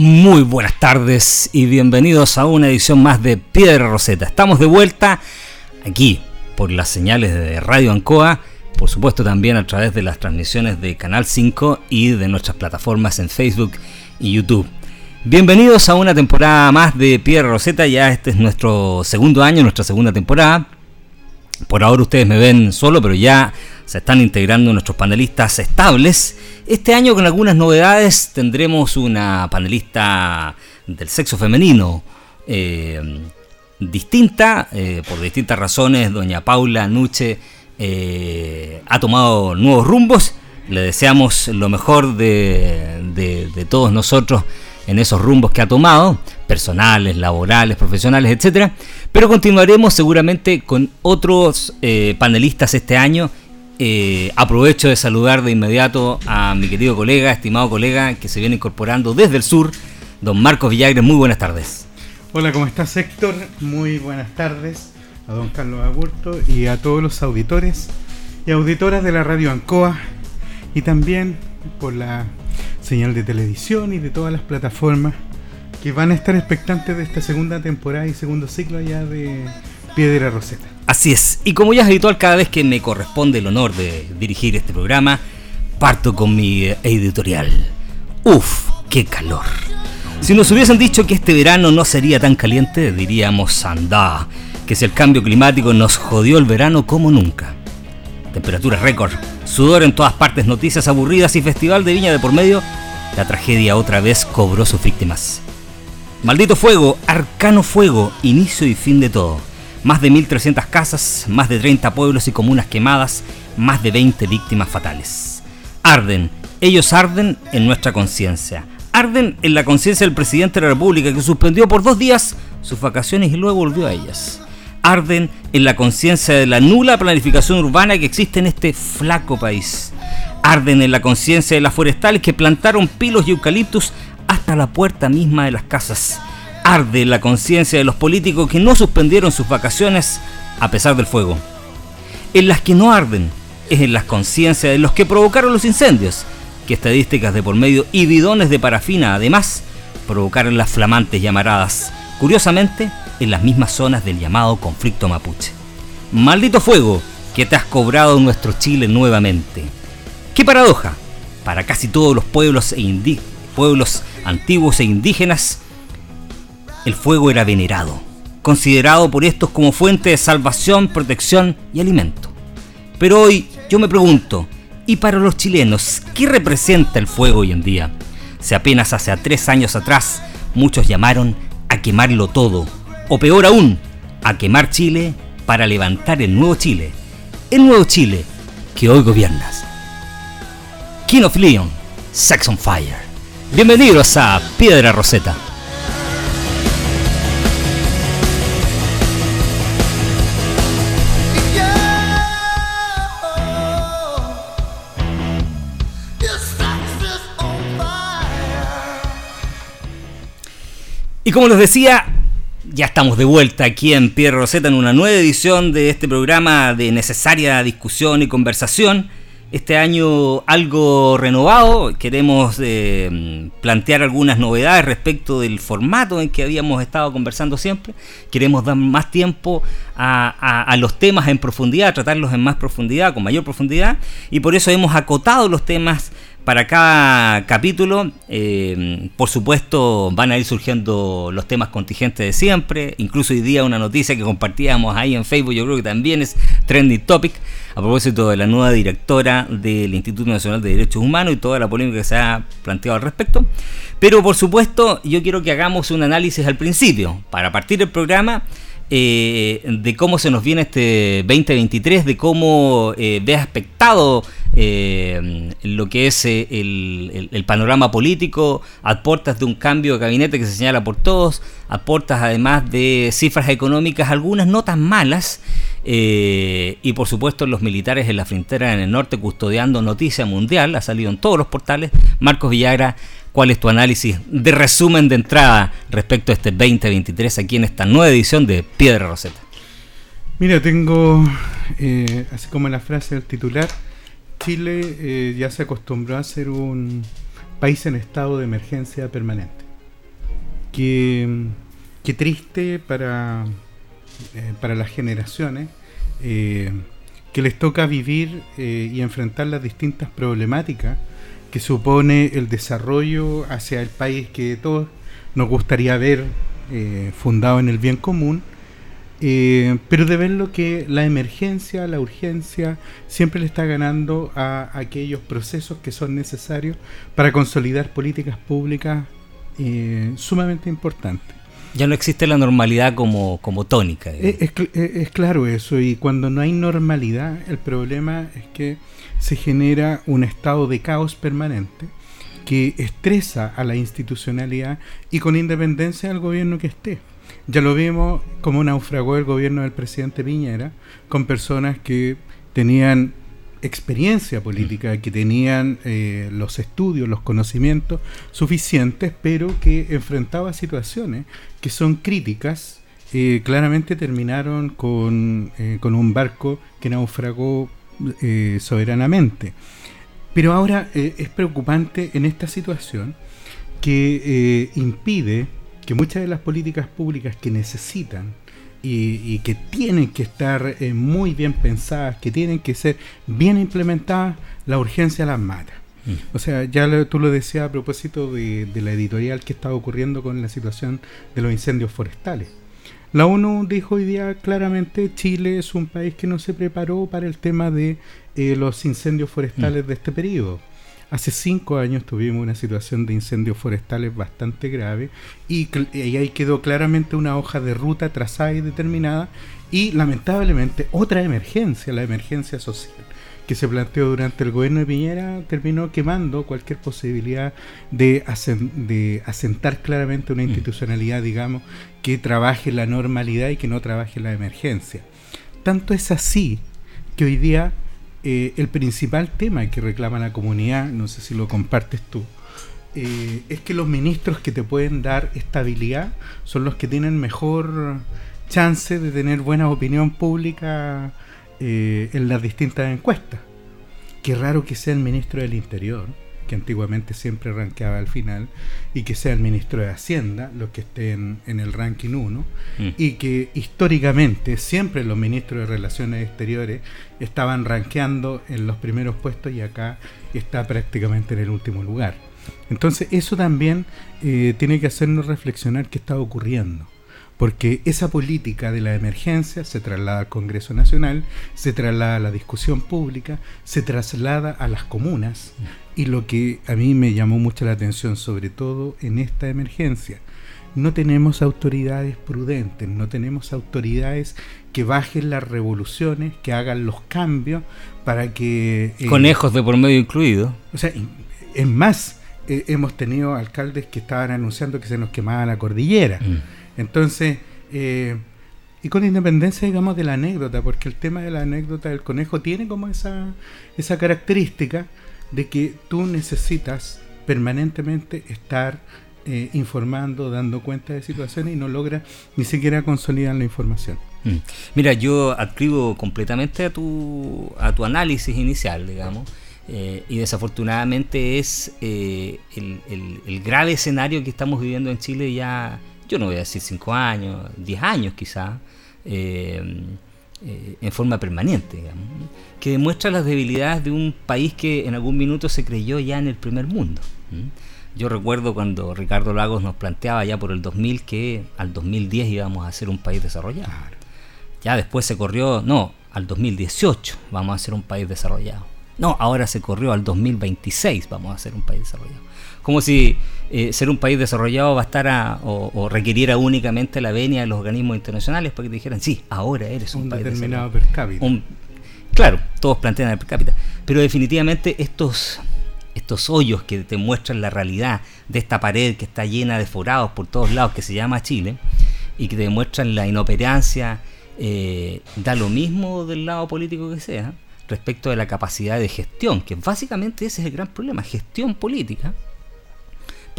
Muy buenas tardes y bienvenidos a una edición más de Piedra Roseta. Estamos de vuelta aquí por las señales de Radio Ancoa, por supuesto también a través de las transmisiones de Canal 5 y de nuestras plataformas en Facebook y YouTube. Bienvenidos a una temporada más de Piedra Roseta, ya este es nuestro segundo año, nuestra segunda temporada. Por ahora ustedes me ven solo, pero ya se están integrando nuestros panelistas estables. Este año con algunas novedades tendremos una panelista del sexo femenino eh, distinta, eh, por distintas razones, doña Paula Nuche eh, ha tomado nuevos rumbos, le deseamos lo mejor de, de, todos nosotros en esos rumbos que ha tomado, personales, laborales, profesionales, etc. Pero continuaremos seguramente con otros panelistas este año eh, aprovecho de saludar de inmediato a mi querido colega, estimado colega, que se viene incorporando desde el sur, don Marcos Villagre. Muy buenas tardes. Hola, ¿cómo estás, Héctor? Muy buenas tardes a don Carlos Agurto y a todos los auditores y auditoras de la radio Ancoa y también por la señal de televisión y de todas las plataformas que van a estar expectantes de esta segunda temporada y segundo ciclo ya de Piedra Roseta. Así es, y como ya es habitual cada vez que me corresponde el honor de dirigir este programa, parto con mi editorial. Uf, qué calor. Si nos hubiesen dicho que este verano no sería tan caliente, diríamos anda, que si el cambio climático nos jodió el verano como nunca. Temperaturas récord, sudor en todas partes, noticias aburridas y festival de viña de por medio, la tragedia otra vez cobró sus víctimas. Maldito fuego, arcano fuego, inicio y fin de todo. Más de 1.300 casas, más de 30 pueblos y comunas quemadas, más de 20 víctimas fatales. Arden, ellos arden en nuestra conciencia. Arden en la conciencia del presidente de la República que suspendió por dos días sus vacaciones y luego volvió a ellas. Arden en la conciencia de la nula planificación urbana que existe en este flaco país. Arden en la conciencia de las forestales que plantaron pilos y eucaliptus hasta la puerta misma de las casas arde la conciencia de los políticos que no suspendieron sus vacaciones a pesar del fuego. En las que no arden es en las conciencias de los que provocaron los incendios, que estadísticas de por medio y bidones de parafina además provocaron las flamantes llamaradas, curiosamente en las mismas zonas del llamado conflicto mapuche. Maldito fuego que te has cobrado nuestro Chile nuevamente. ¡Qué paradoja! Para casi todos los pueblos, e pueblos antiguos e indígenas, el fuego era venerado, considerado por estos como fuente de salvación, protección y alimento. Pero hoy yo me pregunto, ¿y para los chilenos qué representa el fuego hoy en día? Si apenas hace tres años atrás muchos llamaron a quemarlo todo, o peor aún, a quemar Chile para levantar el nuevo Chile, el nuevo Chile que hoy gobiernas. King of Leon, Sex on Fire. Bienvenidos a Piedra Roseta. Y como les decía, ya estamos de vuelta aquí en Pierre Rosetta en una nueva edición de este programa de necesaria discusión y conversación. Este año algo renovado, queremos eh, plantear algunas novedades respecto del formato en que habíamos estado conversando siempre. Queremos dar más tiempo a, a los temas en profundidad, tratarlos en más profundidad, con mayor profundidad, y por eso hemos acotado los temas para cada capítulo, eh, por supuesto, van a ir surgiendo los temas contingentes de siempre. Incluso hoy día una noticia que compartíamos ahí en Facebook, yo creo que también es trending topic, a propósito de la nueva directora del Instituto Nacional de Derechos Humanos y toda la polémica que se ha planteado al respecto. Pero por supuesto, yo quiero que hagamos un análisis al principio, para partir el programa eh, de cómo se nos viene este 2023, de cómo eh, ve aspectado eh, lo que es el, panorama político, a de un cambio de gabinete que se señala por todos, a además de cifras económicas, algunas no tan malas, y por supuesto los militares en la frontera en el norte custodiando noticia mundial, ha salido en todos los portales. Marcos Villagra ¿Cuál es tu análisis de resumen de entrada respecto a este 2023 aquí en esta nueva edición de Piedra Roseta? Mira, tengo, eh, así como la frase del titular, Chile eh, ya se acostumbró a ser un país en estado de emergencia permanente. Qué, triste para, eh, para las generaciones que les toca vivir y enfrentar las distintas problemáticas que supone el desarrollo hacia el país que todos nos gustaría ver eh, fundado en el bien común, eh, pero de ver lo que la emergencia, la urgencia, siempre le está ganando a aquellos procesos que son necesarios para consolidar políticas públicas eh, sumamente importantes. Ya no existe la normalidad como, como tónica. Es, es, claro eso, y cuando no hay normalidad, el problema es que se genera un estado de caos permanente que estresa a la institucionalidad y con independencia del gobierno que esté. Ya lo vimos como naufragó el gobierno del presidente Piñera con personas que tenían experiencia política, que tenían eh, los estudios, los conocimientos suficientes, pero que enfrentaba situaciones que son críticas, eh, claramente terminaron con, eh, con un barco que naufragó eh, soberanamente. Pero ahora eh, es preocupante en esta situación que eh, impide que muchas de las políticas públicas que necesitan y, que tienen que estar muy bien pensadas, que tienen que ser bien implementadas, la urgencia las mata. Mm. O sea, ya tú lo decías a propósito de, de la editorial que estaba ocurriendo con la situación de los incendios forestales. La ONU dijo hoy día claramente Chile es un país que no se preparó para el tema de eh, los incendios forestales mm. de este periodo. Hace cinco años tuvimos una situación de incendios forestales bastante grave y, y, ahí quedó claramente una hoja de ruta trazada y determinada y lamentablemente otra emergencia, la emergencia social que se planteó durante el gobierno de Piñera terminó quemando cualquier posibilidad de, de asentar claramente una mm. institucionalidad, digamos, que trabaje la normalidad y que no trabaje la emergencia. Tanto es así que hoy día eh, el principal tema que reclama la comunidad, no sé si lo compartes tú, eh, es que los ministros que te pueden dar estabilidad son los que tienen mejor chance de tener buena opinión pública eh, en las distintas encuestas. Qué raro que sea el ministro del Interior, que antiguamente siempre rankeaba al final, y que sea el ministro de Hacienda, los que estén en el ranking 1, mm. y que históricamente siempre los ministros de Relaciones Exteriores estaban rankeando en los primeros puestos y acá está prácticamente en el último lugar. Entonces eso también eh, tiene que hacernos reflexionar qué está ocurriendo porque esa política de la emergencia se traslada al Congreso Nacional, se traslada a la discusión pública, se traslada a las comunas y lo que a mí me llamó mucho la atención, sobre todo en esta emergencia, no tenemos autoridades prudentes, no tenemos autoridades que bajen las revoluciones, que hagan los cambios para que... Eh, Conejos de por medio incluido. O sea, es más, eh, hemos tenido alcaldes que estaban anunciando que se nos quemaba la cordillera. Mm. Entonces, eh, y con independencia, digamos, de la anécdota, porque el tema de la anécdota del conejo tiene como esa, esa característica de que tú necesitas permanentemente estar eh, informando, dando cuenta de situaciones y no logras ni siquiera consolidar la información. Mm. Mira, yo adscribo completamente a tu, a tu análisis inicial, digamos. Eh, y desafortunadamente es el, el, grave escenario que estamos viviendo en Chile ya yo no voy a decir 5 años, 10 años quizá, eh, eh, en forma permanente, que demuestra las debilidades de un país que en algún minuto se creyó ya en el primer mundo. Yo recuerdo cuando Ricardo Lagos nos planteaba ya por el 2000 que al 2010 íbamos a ser un país desarrollado. Ya después se corrió, no, al 2018 vamos a ser un país desarrollado. No, ahora se corrió al 2026, vamos a ser un país desarrollado. Como si eh, ser un país desarrollado bastara o, requiriera únicamente la venia de los organismos internacionales para que te dijeran, sí, ahora eres un, país determinado per cápita. claro, todos plantean el per cápita, pero definitivamente estos estos hoyos que te muestran la realidad de esta pared que está llena de forados por todos lados que se llama Chile y que te demuestran la inoperancia, eh, da lo mismo del lado político que sea, respecto de la capacidad de gestión, que básicamente ese es el gran problema, gestión política,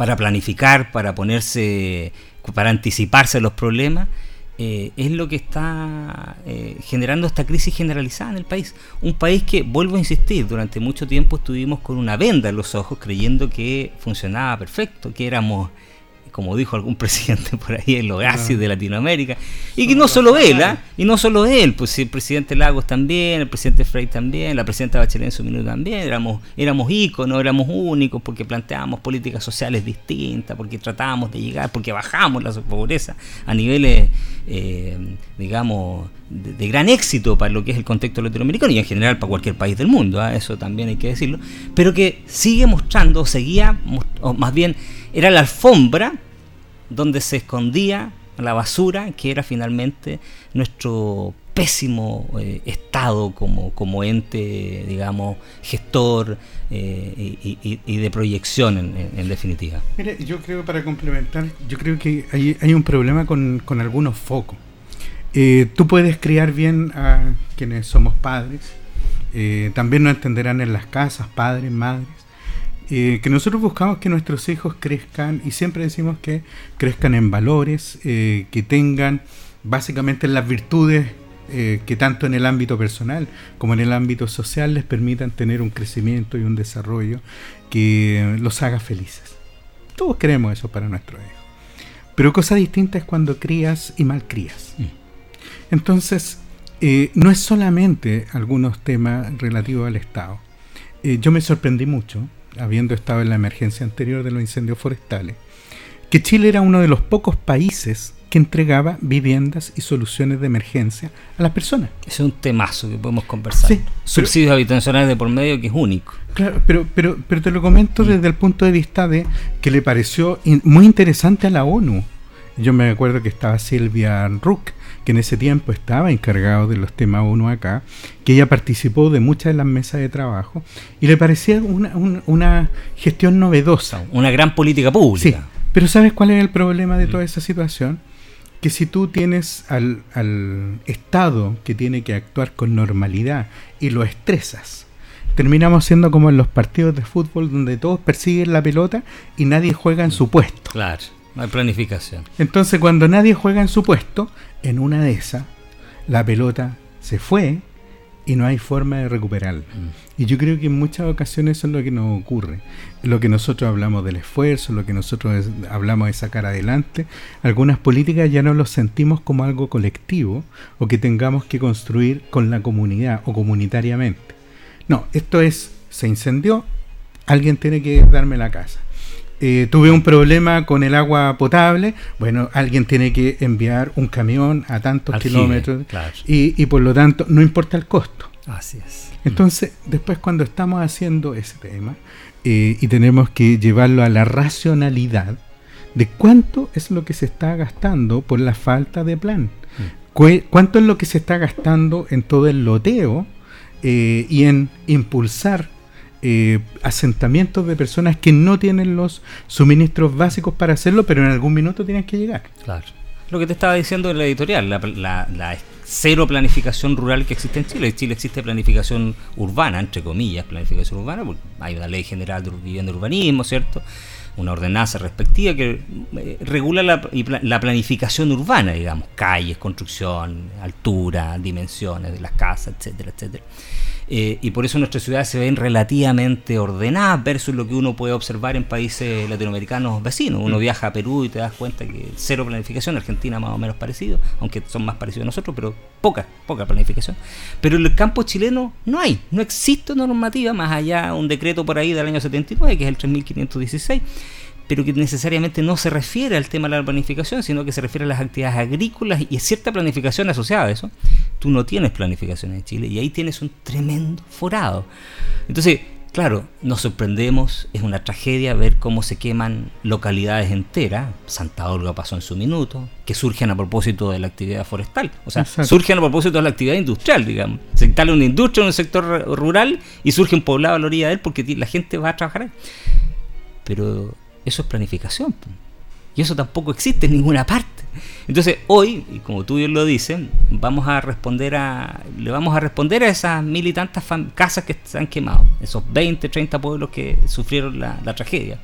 para planificar, para ponerse, para anticiparse los problemas, eh, es lo que está eh, generando esta crisis generalizada en el país. Un país que, vuelvo a insistir, durante mucho tiempo estuvimos con una venda en los ojos creyendo que funcionaba perfecto, que éramos como dijo algún presidente por ahí, el oasis de Latinoamérica. Y que no solo él, ¿ah? y no solo él, pues el presidente Lagos también, el presidente Frey también, la presidenta Bachelet en su minuto también, éramos, éramos íconos, éramos únicos porque planteábamos políticas sociales distintas, porque tratábamos de llegar, porque bajamos la pobreza a niveles, eh, digamos, de, gran éxito para lo que es el contexto latinoamericano y en general para cualquier país del mundo, ¿ah? eso también hay que decirlo, pero que sigue mostrando, seguía, o más bien era la alfombra donde se escondía la basura que era finalmente nuestro pésimo eh, estado como, como ente, digamos, gestor eh, y, de proyección en, definitiva. Mire, yo creo, para complementar, yo creo que hay, un problema con, con algunos focos. Eh, tú puedes criar bien a quienes somos padres, también nos entenderán en las casas, padres, madres, que nosotros buscamos que nuestros hijos crezcan y siempre decimos que crezcan en valores, que tengan básicamente las virtudes eh, que tanto en el ámbito personal como en el ámbito social les permitan tener un crecimiento y un desarrollo que los haga felices. Todos queremos eso para nuestros hijos. Pero cosa distinta es cuando crías y malcrías. Mm. Entonces, no es solamente algunos temas relativos al Estado. yo me sorprendí mucho habiendo estado en la emergencia anterior de los incendios forestales, que Chile era uno de los pocos países que entregaba viviendas y soluciones de emergencia a las personas. es un temazo que podemos conversar. Subsidios habitacionales de por medio que es único. Claro, pero, pero, pero te lo comento desde el punto de vista de que le pareció muy interesante a la ONU. Yo me acuerdo que estaba Silvia Rook, que en ese tiempo estaba encargado de los temas ONU acá, que ella participó de muchas de las mesas de trabajo y le parecía una, gestión novedosa. Una gran política pública. Sí, pero ¿sabes cuál es el problema de toda esa situación? Que si tú tienes al, al Estado que tiene que actuar con normalidad y lo estresas, terminamos siendo como en los partidos de fútbol donde todos persiguen la pelota y nadie juega en su puesto. Claro. No hay planificación. Entonces, cuando nadie juega en su puesto, en una de esas, la pelota se fue y no hay forma de recuperarla. Y yo creo que en muchas ocasiones eso es lo que nos ocurre. Lo que nosotros hablamos del esfuerzo, lo que nosotros hablamos de sacar adelante, algunas políticas ya no los sentimos como algo colectivo o que tengamos que construir con la comunidad o comunitariamente. No, esto es, se incendió, alguien tiene que darme la casa. Eh, tuve un problema con el agua potable, bueno, alguien tiene que enviar un camión a tantos kilómetros y, por lo tanto no importa el costo. Así es. Entonces, después cuando estamos haciendo ese tema eh, y tenemos que llevarlo a la racionalidad de cuánto es lo que se está gastando por la falta de plan, mm. cuánto es lo que se está gastando en todo el loteo eh, y en impulsar eh, asentamientos de personas que no tienen los suministros básicos para hacerlo, pero en algún minuto tienen que llegar. Claro. Lo que te estaba diciendo en la editorial, la, cero planificación rural que existe en Chile. En Chile existe planificación urbana, entre comillas, planificación urbana, porque hay una ley general de vivienda y urbanismo, ¿cierto? Una ordenanza respectiva que eh, regula la, la planificación urbana, digamos, calles, construcción, altura, dimensiones de las casas, etcétera, etcétera. Eh, y por eso nuestras ciudades se ven relativamente ordenadas versus lo que uno puede observar en países latinoamericanos vecinos. Uno mm. viaja a Perú y te das cuenta que cero planificación, Argentina más o menos parecido, aunque son más parecidos a nosotros, pero poca, poca planificación. Pero en el campo chileno no hay, no existe normativa más allá un decreto por ahí del año 79, que es el 3516 pero que necesariamente no se refiere al tema de la planificación, sino que se refiere a las actividades agrícolas y a cierta planificación asociada a eso, tú no tienes planificación en Chile y ahí tienes un tremendo forado. Entonces, claro, nos sorprendemos, es una tragedia ver cómo se queman localidades enteras, Santa Olga pasó en su minuto, que surgen a propósito de la actividad forestal, o sea, surgen a propósito de la actividad industrial, digamos. Se instala una industria en un sector rural y surge un poblado a la orilla de él porque la gente va a trabajar ahí. Pero eso es planificación. Y eso tampoco existe en ninguna parte. Entonces, hoy, y como tú bien lo dices, vamos a responder a, le vamos a responder a esas mil y tantas casas que se han quemado, esos 20, 30 pueblos que sufrieron la, tragedia.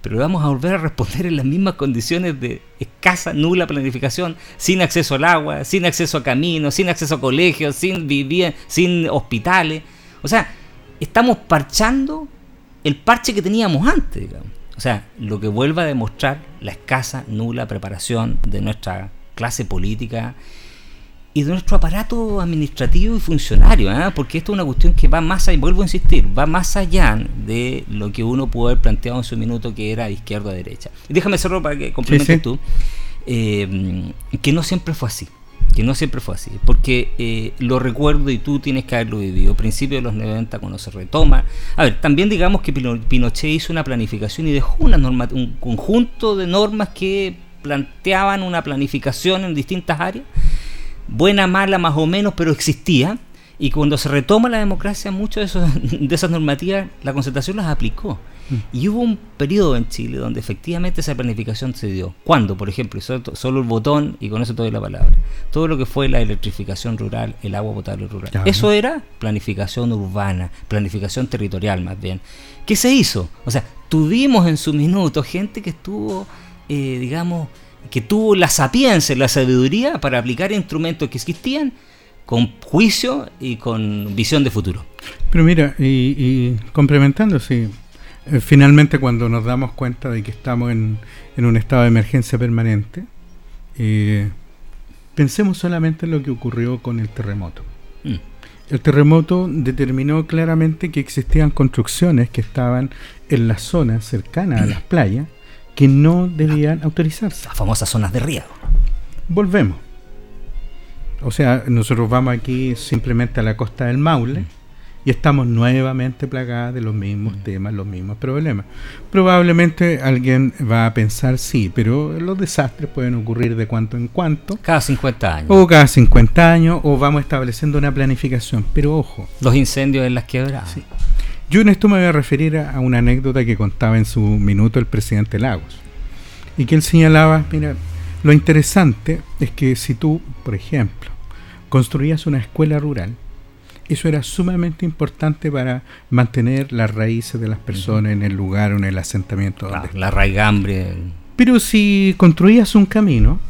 Pero vamos a volver a responder en las mismas condiciones de escasa, nula planificación, sin acceso al agua, sin acceso a caminos, sin acceso a colegios, sin vivir, sin hospitales. O sea, estamos parchando el parche que teníamos antes, digamos. O sea, lo que vuelve a demostrar la escasa, nula preparación de nuestra clase política y de nuestro aparato administrativo y funcionario, ¿eh? porque esto es una cuestión que va más allá, vuelvo a insistir, va más allá de lo que uno pudo haber planteado en su minuto que era de izquierda a derecha. Y déjame hacerlo para que complementes tú, eh, que no siempre fue así que no siempre fue así, porque eh, lo recuerdo y tú tienes que haberlo vivido, principio de los 90 cuando se retoma. A ver, también digamos que Pinochet hizo una planificación y dejó una norma, un conjunto de normas que planteaban una planificación en distintas áreas, buena, mala, más o menos, pero existía. Y cuando se retoma la democracia, muchas de, de esas normativas, la concertación las aplicó. Y hubo un periodo en Chile donde efectivamente esa planificación se dio. ¿Cuándo? Por ejemplo, solo, el botón, y con eso te doy la palabra, todo lo que fue la electrificación rural, el agua potable rural. Eso era planificación urbana, planificación territorial más bien. ¿Qué se hizo? O sea, tuvimos en su minuto gente que estuvo, eh, digamos, que tuvo la sapiencia, la sabiduría para aplicar instrumentos que existían con juicio y con visión de futuro. Pero mira, y, y complementando, sí, finalmente cuando nos damos cuenta de que estamos en, un estado de emergencia permanente, eh, pensemos solamente en lo que ocurrió con el terremoto. Mm. El terremoto determinó claramente que existían construcciones que estaban en las zonas cercanas a las playas que no debían autorizarse. Las famosas zonas de riego. Volvemos. O sea, nosotros vamos aquí simplemente a la costa del Maule. Mm y estamos nuevamente plagados de los mismos temas, los mismos problemas. Probablemente alguien va a pensar, sí, pero los desastres pueden ocurrir de cuanto en cuanto. Cada 50 años. O cada 50 años, o vamos estableciendo una planificación. Pero ojo. Los incendios en las quebradas. Sí. Yo en esto me voy a referir a, una anécdota que contaba en su minuto el presidente Lagos. Y que él señalaba, mira, lo interesante es que si tú, por ejemplo, construías una escuela rural, eso era sumamente importante para mantener las raíces de las personas en el lugar o en el asentamiento. La, la raigambre. Pero si construías un camino,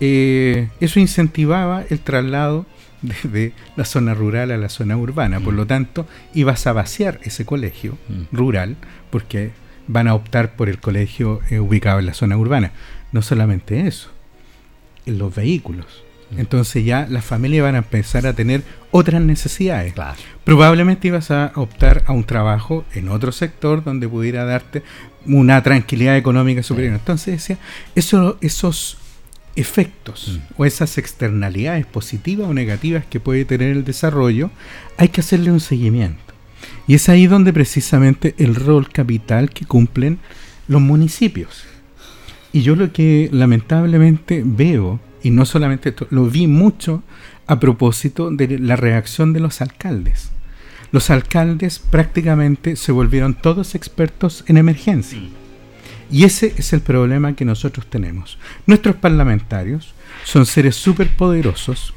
eh, eso incentivaba el traslado de, la zona rural a la zona urbana. Por lo tanto, ibas a vaciar ese colegio rural porque van a optar por el colegio eh, ubicado en la zona urbana. No solamente eso, los vehículos entonces ya las familias van a empezar a tener otras necesidades. Probablemente ibas a optar a un trabajo en otro sector donde pudiera darte una tranquilidad económica superior. Entonces decía, eso, esos efectos mm. o esas externalidades positivas o negativas que puede tener el desarrollo, hay que hacerle un seguimiento. Y es ahí donde precisamente el rol capital que cumplen los municipios. Y yo lo que lamentablemente veo y no solamente esto, lo vi mucho a propósito de la reacción de los alcaldes. Los alcaldes prácticamente se volvieron todos expertos en emergencia. Y ese es el problema que nosotros tenemos. Nuestros parlamentarios son seres súper poderosos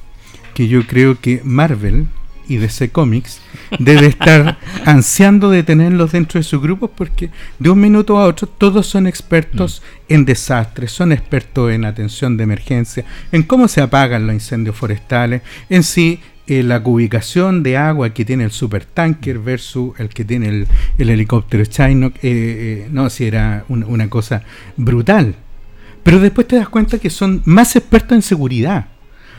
que yo creo que Marvel y DC Comics debe estar ansiando de tenerlos dentro de sus grupos porque de un minuto a otro todos son expertos mm. en desastres, son expertos en atención de emergencia, en cómo se apagan los incendios forestales, en sí eh, la ubicación de agua que tiene el supertanker versus el que tiene el, helicóptero Chinook, eh, eh, no, si era una cosa brutal. Pero después te das cuenta que son más expertos en seguridad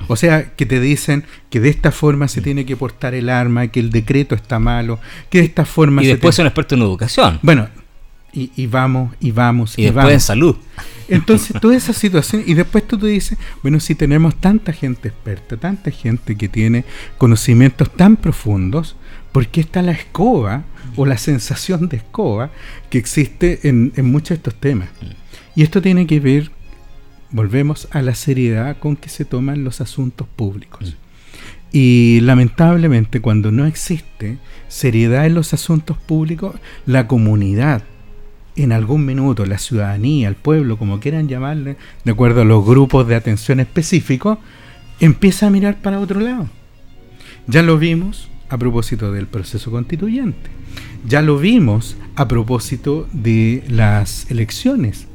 o sea, que te dicen que de esta forma se tiene que portar el arma, que el decreto está malo, que de esta forma... Y después son expertos en educación. Bueno, y, vamos, y vamos, y, después en salud. Entonces, toda esa situación, y después tú te dices, bueno, si tenemos tanta gente experta, tanta gente que tiene conocimientos tan profundos, ¿por qué está la escoba o la sensación de escoba que existe en, en muchos de estos temas? Y esto tiene que ver, volvemos a la seriedad con que se toman los asuntos públicos. Y lamentablemente cuando no existe seriedad en los asuntos públicos, la comunidad, en algún minuto, la ciudadanía, el pueblo, como quieran llamarle, de acuerdo a los grupos de atención específicos, empieza a mirar para otro lado. Ya lo vimos a propósito del proceso constituyente. Ya lo vimos a propósito de las elecciones.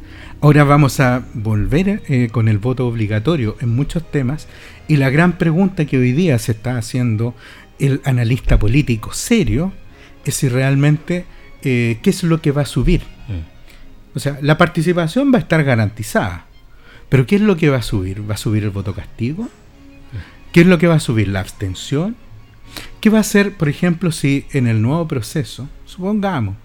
Ahora vamos a volver eh, con el voto obligatorio en muchos temas y la gran pregunta que hoy día se está haciendo el analista político serio es si realmente eh, qué es lo que va a subir. Mm. O sea, la participación va a estar garantizada, pero ¿qué es lo que va a subir? ¿Va a subir el voto castigo? ¿Qué es lo que va a subir? ¿La abstención? ¿Qué va a hacer, por ejemplo, si en el nuevo proceso, supongamos,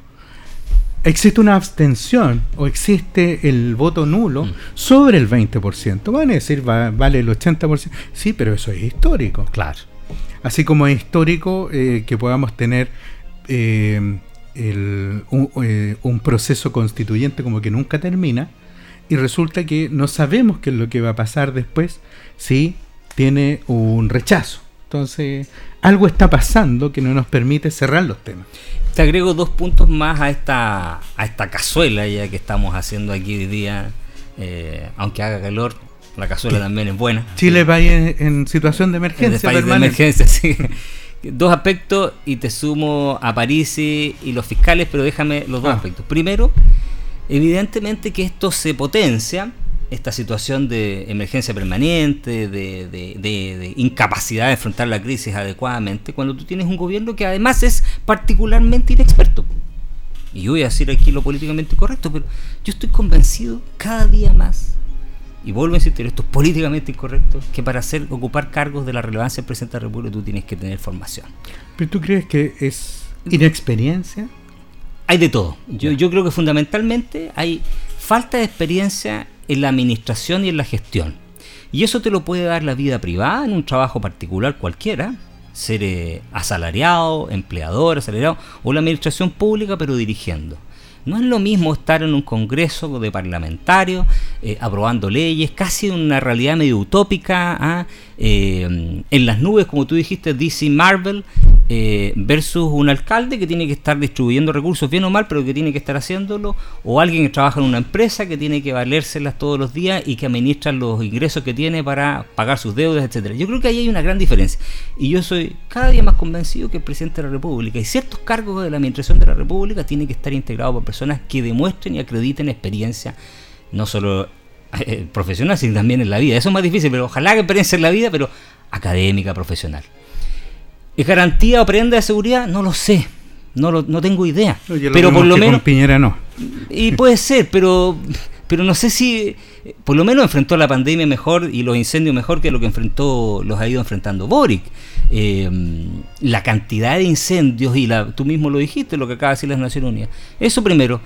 existe una abstención o existe el voto nulo mm. sobre el 20%. Van a decir, vale el 80%. Sí, pero eso es histórico. Claro. Así como es histórico eh, que podamos tener eh, eh, un, proceso constituyente como que nunca termina y resulta que no sabemos qué es lo que va a pasar después si tiene un rechazo. Entonces, algo está pasando que no nos permite cerrar los temas te agrego dos puntos más a esta, a esta cazuela ya que estamos haciendo aquí hoy día. Eh, aunque haga calor, la cazuela también es buena. Chile va en, en, situación de emergencia. de emergencia, sí. Dos aspectos y te sumo a París y, los fiscales, pero déjame los dos ah. aspectos. Primero, evidentemente que esto se potencia esta situación de emergencia permanente, de, incapacidad de enfrentar la crisis adecuadamente, cuando tú tienes un gobierno que además es particularmente inexperto. Y yo voy a decir aquí lo políticamente correcto, pero yo estoy convencido cada día más, y vuelvo a insistir, esto es políticamente incorrecto, que para hacer ocupar cargos de la relevancia del presidente de la República tú tienes que tener formación. ¿Pero tú crees que es inexperiencia? Hay de todo. Yo, yo creo que fundamentalmente hay falta de experiencia en la administración y en la gestión. Y eso te lo puede dar la vida privada en un trabajo particular cualquiera, ser eh, asalariado, empleador, asalariado, o la administración pública pero dirigiendo. No es lo mismo estar en un congreso de parlamentarios eh, aprobando leyes, casi una realidad medio utópica, ¿ah? Eh, en las nubes, como tú dijiste, DC Marvel, eh, versus un alcalde que tiene que estar distribuyendo recursos bien o mal, pero que tiene que estar haciéndolo, o alguien que trabaja en una empresa que tiene que valérselas todos los días y que administra los ingresos que tiene para pagar sus deudas, etcétera. Yo creo que ahí hay una gran diferencia. Y yo soy cada día más convencido que el presidente de la República y ciertos cargos de la administración de la República tienen que estar integrados por personas que demuestren y acrediten experiencia, no solo eh, profesional, sino también en la vida. Eso es más difícil, pero ojalá que experiencia en la vida, pero académica, profesional. ¿Es garantía o prenda de seguridad? No lo sé. No, lo, no tengo idea. pero por lo menos. Piñera no. Y puede ser, pero, pero no sé si. Por lo menos enfrentó la pandemia mejor y los incendios mejor que lo que enfrentó los ha ido enfrentando Boric. Eh, la cantidad de incendios, y la, tú mismo lo dijiste, lo que acaba de decir las Naciones Unidas. Eso primero.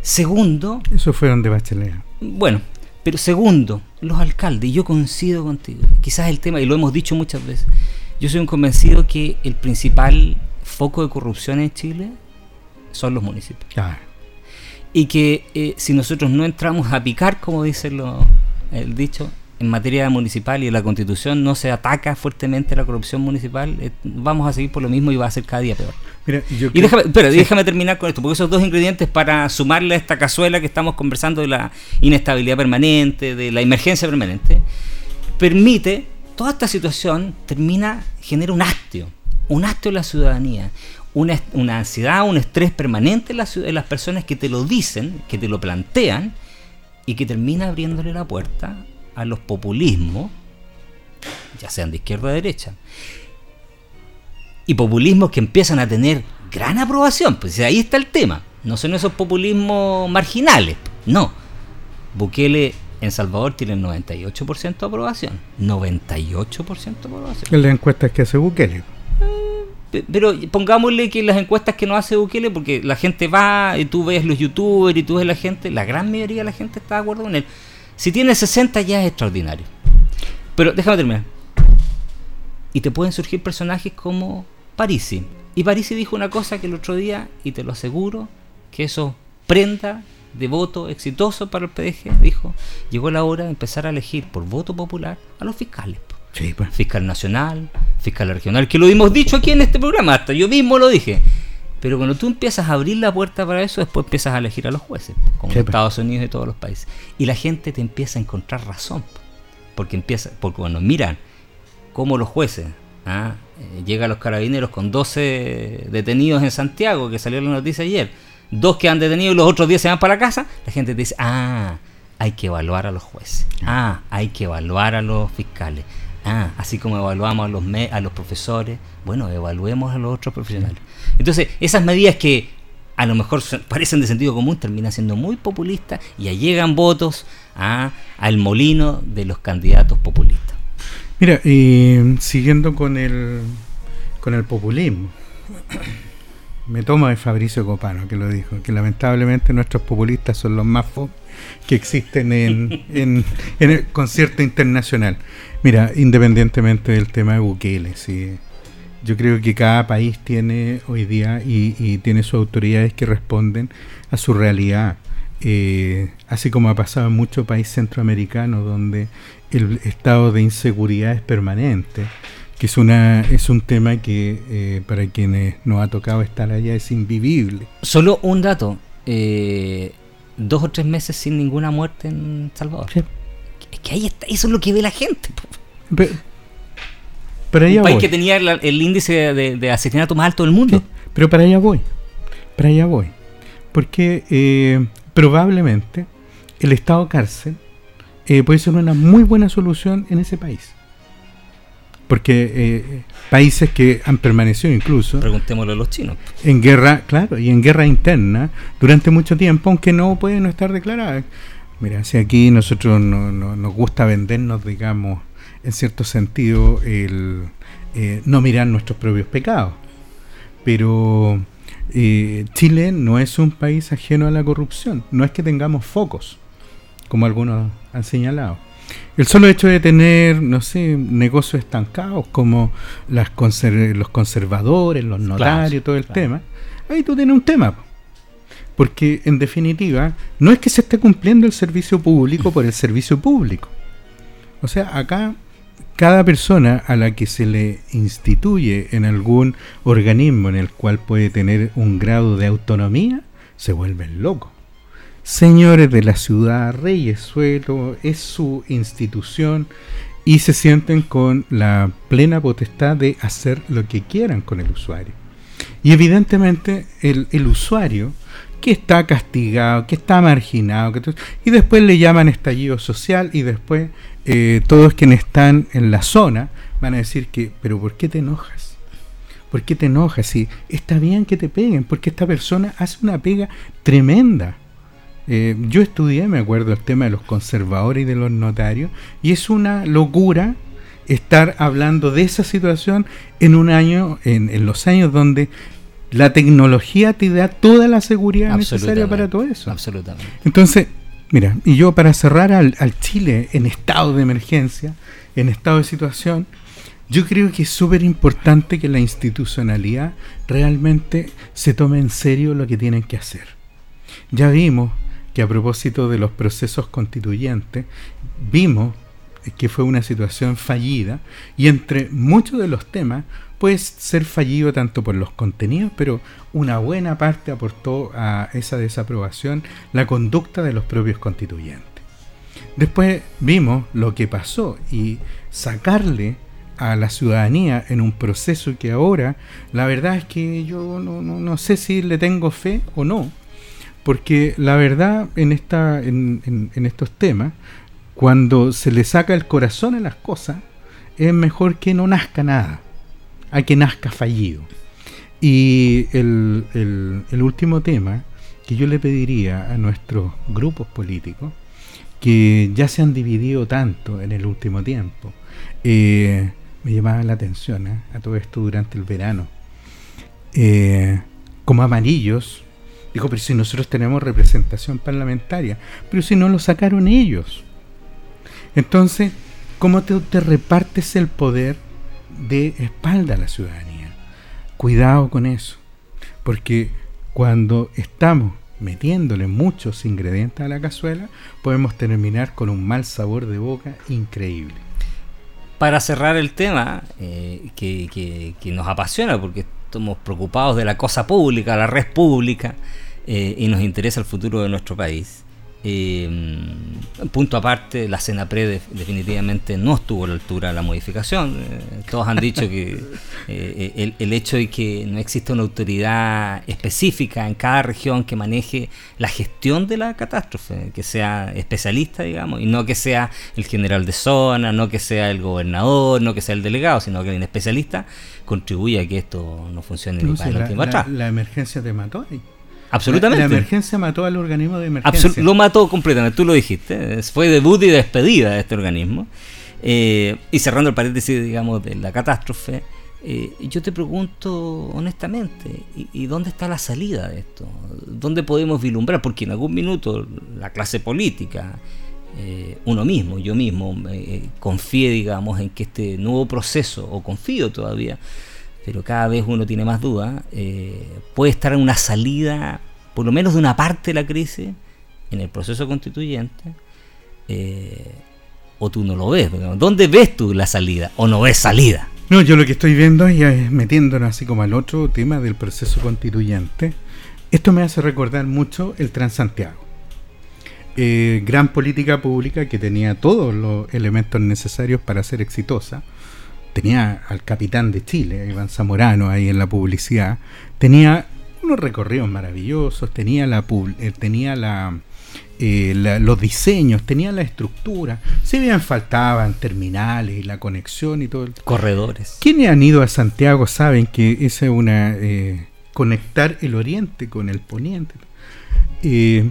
Segundo. Eso fueron de Bachelet. Bueno, pero segundo, los alcaldes, yo coincido contigo, quizás el tema, y lo hemos dicho muchas veces, yo soy un convencido que el principal foco de corrupción en Chile son los municipios. Y que eh, si nosotros no entramos a picar, como dice lo, el dicho, en materia municipal y en la constitución no se ataca fuertemente la corrupción municipal, eh, vamos a seguir por lo mismo y va a ser cada día peor. Y déjame, déjame terminar con esto, porque esos dos ingredientes para sumarle a esta cazuela que estamos conversando de la inestabilidad permanente, de la emergencia permanente, permite, toda esta situación termina, genera un hastio, un hastio en la ciudadanía, una, una ansiedad, un estrés permanente en, en las personas que te lo dicen, que te lo plantean, y que termina abriéndole la puerta a los populismos, ya sean de izquierda o de derecha, y populismos que empiezan a tener gran aprobación, pues ahí está el tema. No son esos populismos marginales, no. Bukele en Salvador tiene el 98% de aprobación. 98% de aprobación. En las encuestas que hace Bukele. Eh, Pero pongámosle que las encuestas que nos hace Bukele, porque la gente va y tú ves los youtubers y tú ves la gente, la gran mayoría de la gente está de acuerdo con él. Si tiene 60 ya es extraordinario. Pero déjame terminar. Y te pueden surgir personajes como Parisi. Y Parisi dijo una cosa que el otro día, y te lo aseguro, que eso prenda de voto exitoso para el PDG, dijo, llegó la hora de empezar a elegir por voto popular a los fiscales. Pues. Fiscal nacional, fiscal regional, que lo hemos dicho aquí en este programa, hasta yo mismo lo dije. Pero cuando tú empiezas a abrir la puerta para eso, después empiezas a elegir a los jueces, como pues. Estados Unidos y todos los países. Y la gente te empieza a encontrar razón. Porque empieza, porque cuando miran cómo los jueces, ¿ah? eh, llegan los carabineros con 12 detenidos en Santiago, que salió la noticia ayer, dos que han detenido y los otros 10 se van para la casa, la gente te dice, ah, hay que evaluar a los jueces, ah, hay que evaluar a los fiscales, ah, así como evaluamos a los, me a los profesores, bueno, evaluemos a los otros profesionales. Entonces, esas medidas que a lo mejor parecen de sentido común terminan siendo muy populistas y allegan votos a, al molino de los candidatos populistas. Mira, y siguiendo con el, con el populismo me tomo de Fabricio Copano, que lo dijo, que lamentablemente nuestros populistas son los más que existen en, en, el concierto internacional. Mira, independientemente del tema de Bukele, sí, yo creo que cada país tiene hoy día y, tiene sus autoridades que responden a su realidad. Eh, así como ha pasado en muchos países centroamericanos donde el estado de inseguridad es permanente que es una es un tema que eh, para quienes nos ha tocado estar allá es invivible. Solo un dato, eh, dos o tres meses sin ninguna muerte en Salvador. Es que ahí está, eso es lo que ve la gente. Pero, pero allá un país que tenía el, índice de, asesinato más alto del mundo. pero para allá voy, para allá voy. Porque eh, probablemente el estado cárcel puede ser una muy buena solución en ese país. Porque eh, países que han permanecido incluso preguntémoslo a los chinos. en guerra claro y en guerra interna durante mucho tiempo aunque no pueden no estar declaradas. Mira si aquí nosotros no, nos gusta vendernos digamos en cierto sentido el eh, no mirar nuestros propios pecados. Pero eh, Chile no es un país ajeno a la corrupción. No es que tengamos focos como algunos han señalado el solo hecho de tener, no sé, negocios estancados como las los conservadores, los notarios, todo el tema, ahí tú tienes un tema. Porque en definitiva, no es que se esté cumpliendo el servicio público por el servicio público. O sea, acá cada persona a la que se le instituye en algún organismo en el cual puede tener un grado de autonomía, se vuelven locos señores de la ciudad, reyes suelo, es su institución y se sienten con la plena potestad de hacer lo que quieran con el usuario. Y evidentemente el, usuario que está castigado, que está marginado, que y después le llaman estallido social y después eh, todos quienes están en la zona van a decir que, pero ¿por qué te enojas? ¿Por qué te enojas? Si está bien que te peguen, porque esta persona hace una pega tremenda eh, yo estudié, me acuerdo, el tema de los conservadores y de los notarios, y es una locura estar hablando de esa situación en un año, en, los años donde la tecnología te da toda la seguridad necesaria para todo eso. Absolutamente. Entonces, mira, y yo para cerrar al, al Chile en estado de emergencia, en estado de situación, yo creo que es súper importante que la institucionalidad realmente se tome en serio lo que tienen que hacer. Ya vimos que a propósito de los procesos constituyentes vimos que fue una situación fallida y entre muchos de los temas puede ser fallido tanto por los contenidos, pero una buena parte aportó a esa desaprobación la conducta de los propios constituyentes. Después vimos lo que pasó y sacarle a la ciudadanía en un proceso que ahora la verdad es que yo no, no, no sé si le tengo fe o no, porque la verdad en, esta, en, estos temas, cuando se le saca el corazón a las cosas, es mejor que no nazca nada, a que nazca fallido. Y el, último tema que yo le pediría a nuestros grupos políticos, que ya se han dividido tanto en el último tiempo, eh, me llamaba la atención ¿eh? a todo esto durante el verano. eh, como amarillos. Dijo, pero si nosotros tenemos representación parlamentaria, pero si no lo sacaron ellos. Entonces, ¿cómo te, te repartes el poder de espalda a la ciudadanía? Cuidado con eso, porque cuando estamos metiéndole muchos ingredientes a la cazuela, podemos terminar con un mal sabor de boca increíble. Para cerrar el tema eh, que, que, nos apasiona, porque estamos preocupados de la cosa pública, la red pública, eh, y nos interesa el futuro de nuestro país. Eh, punto aparte, la cena pre definitivamente no estuvo a la altura de la modificación. Eh, todos han dicho que eh, el, hecho de que no existe una autoridad específica en cada región que maneje la gestión de la catástrofe, que sea especialista, digamos, y no que sea el general de zona, no que sea el gobernador, no que sea el delegado, sino que el especialista contribuye a que esto no funcione ni para la, la, la, emergencia te mató ahí. Absolutamente. La, emergencia mató al organismo de emergencia. lo mató completamente, tú lo dijiste. Fue debut y despedida de este organismo. Eh, y cerrando el paréntesis, digamos, de la catástrofe, eh, yo te pregunto honestamente, ¿y, dónde está la salida de esto? ¿Dónde podemos vislumbrar? Porque en algún minuto la clase política, eh, uno mismo, yo mismo, confíe, digamos, en que este nuevo proceso, o confío todavía, pero cada vez uno tiene más dudas, eh, puede estar en una salida, por lo menos de una parte de la crisis, en el proceso constituyente, eh, o tú no lo ves. ¿Dónde ves tú la salida? ¿O no ves salida? No, yo lo que estoy viendo es metiéndonos así como al otro tema del proceso constituyente. Esto me hace recordar mucho el Transantiago. Eh, gran política pública que tenía todos los elementos necesarios para ser exitosa tenía al capitán de Chile, Iván Zamorano, ahí en la publicidad, tenía unos recorridos maravillosos, tenía la eh, tenía eh, la, los diseños, tenía la estructura. Si bien faltaban terminales y la conexión y todo. El... Corredores. Quienes han ido a Santiago saben que esa es una. Eh, conectar el oriente con el poniente. ¿Y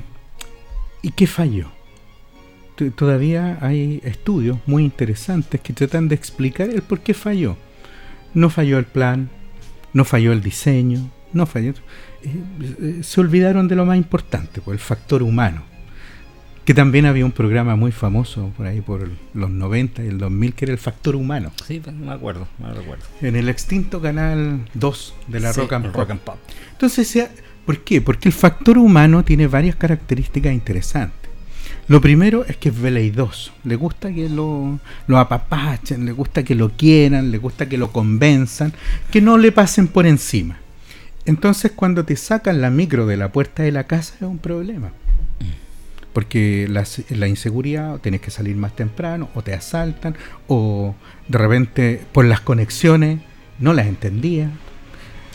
qué falló? Todavía hay estudios muy interesantes que tratan de explicar el por qué falló. No falló el plan, no falló el diseño, no falló. Eh, eh, se olvidaron de lo más importante, por el factor humano. Que también había un programa muy famoso por ahí por los 90 y el 2000 que era el factor humano. Sí, pues, me acuerdo, me recuerdo. En el extinto canal 2 de la rock, and rock and Pop. Entonces, ¿por qué? Porque el factor humano tiene varias características interesantes. Lo primero es que es veleidoso. Le gusta que lo, lo apapachen, le gusta que lo quieran, le gusta que lo convenzan, que no le pasen por encima. Entonces cuando te sacan la micro de la puerta de la casa es un problema. Porque la, la inseguridad, tienes que salir más temprano, o te asaltan, o de repente por las conexiones no las entendía.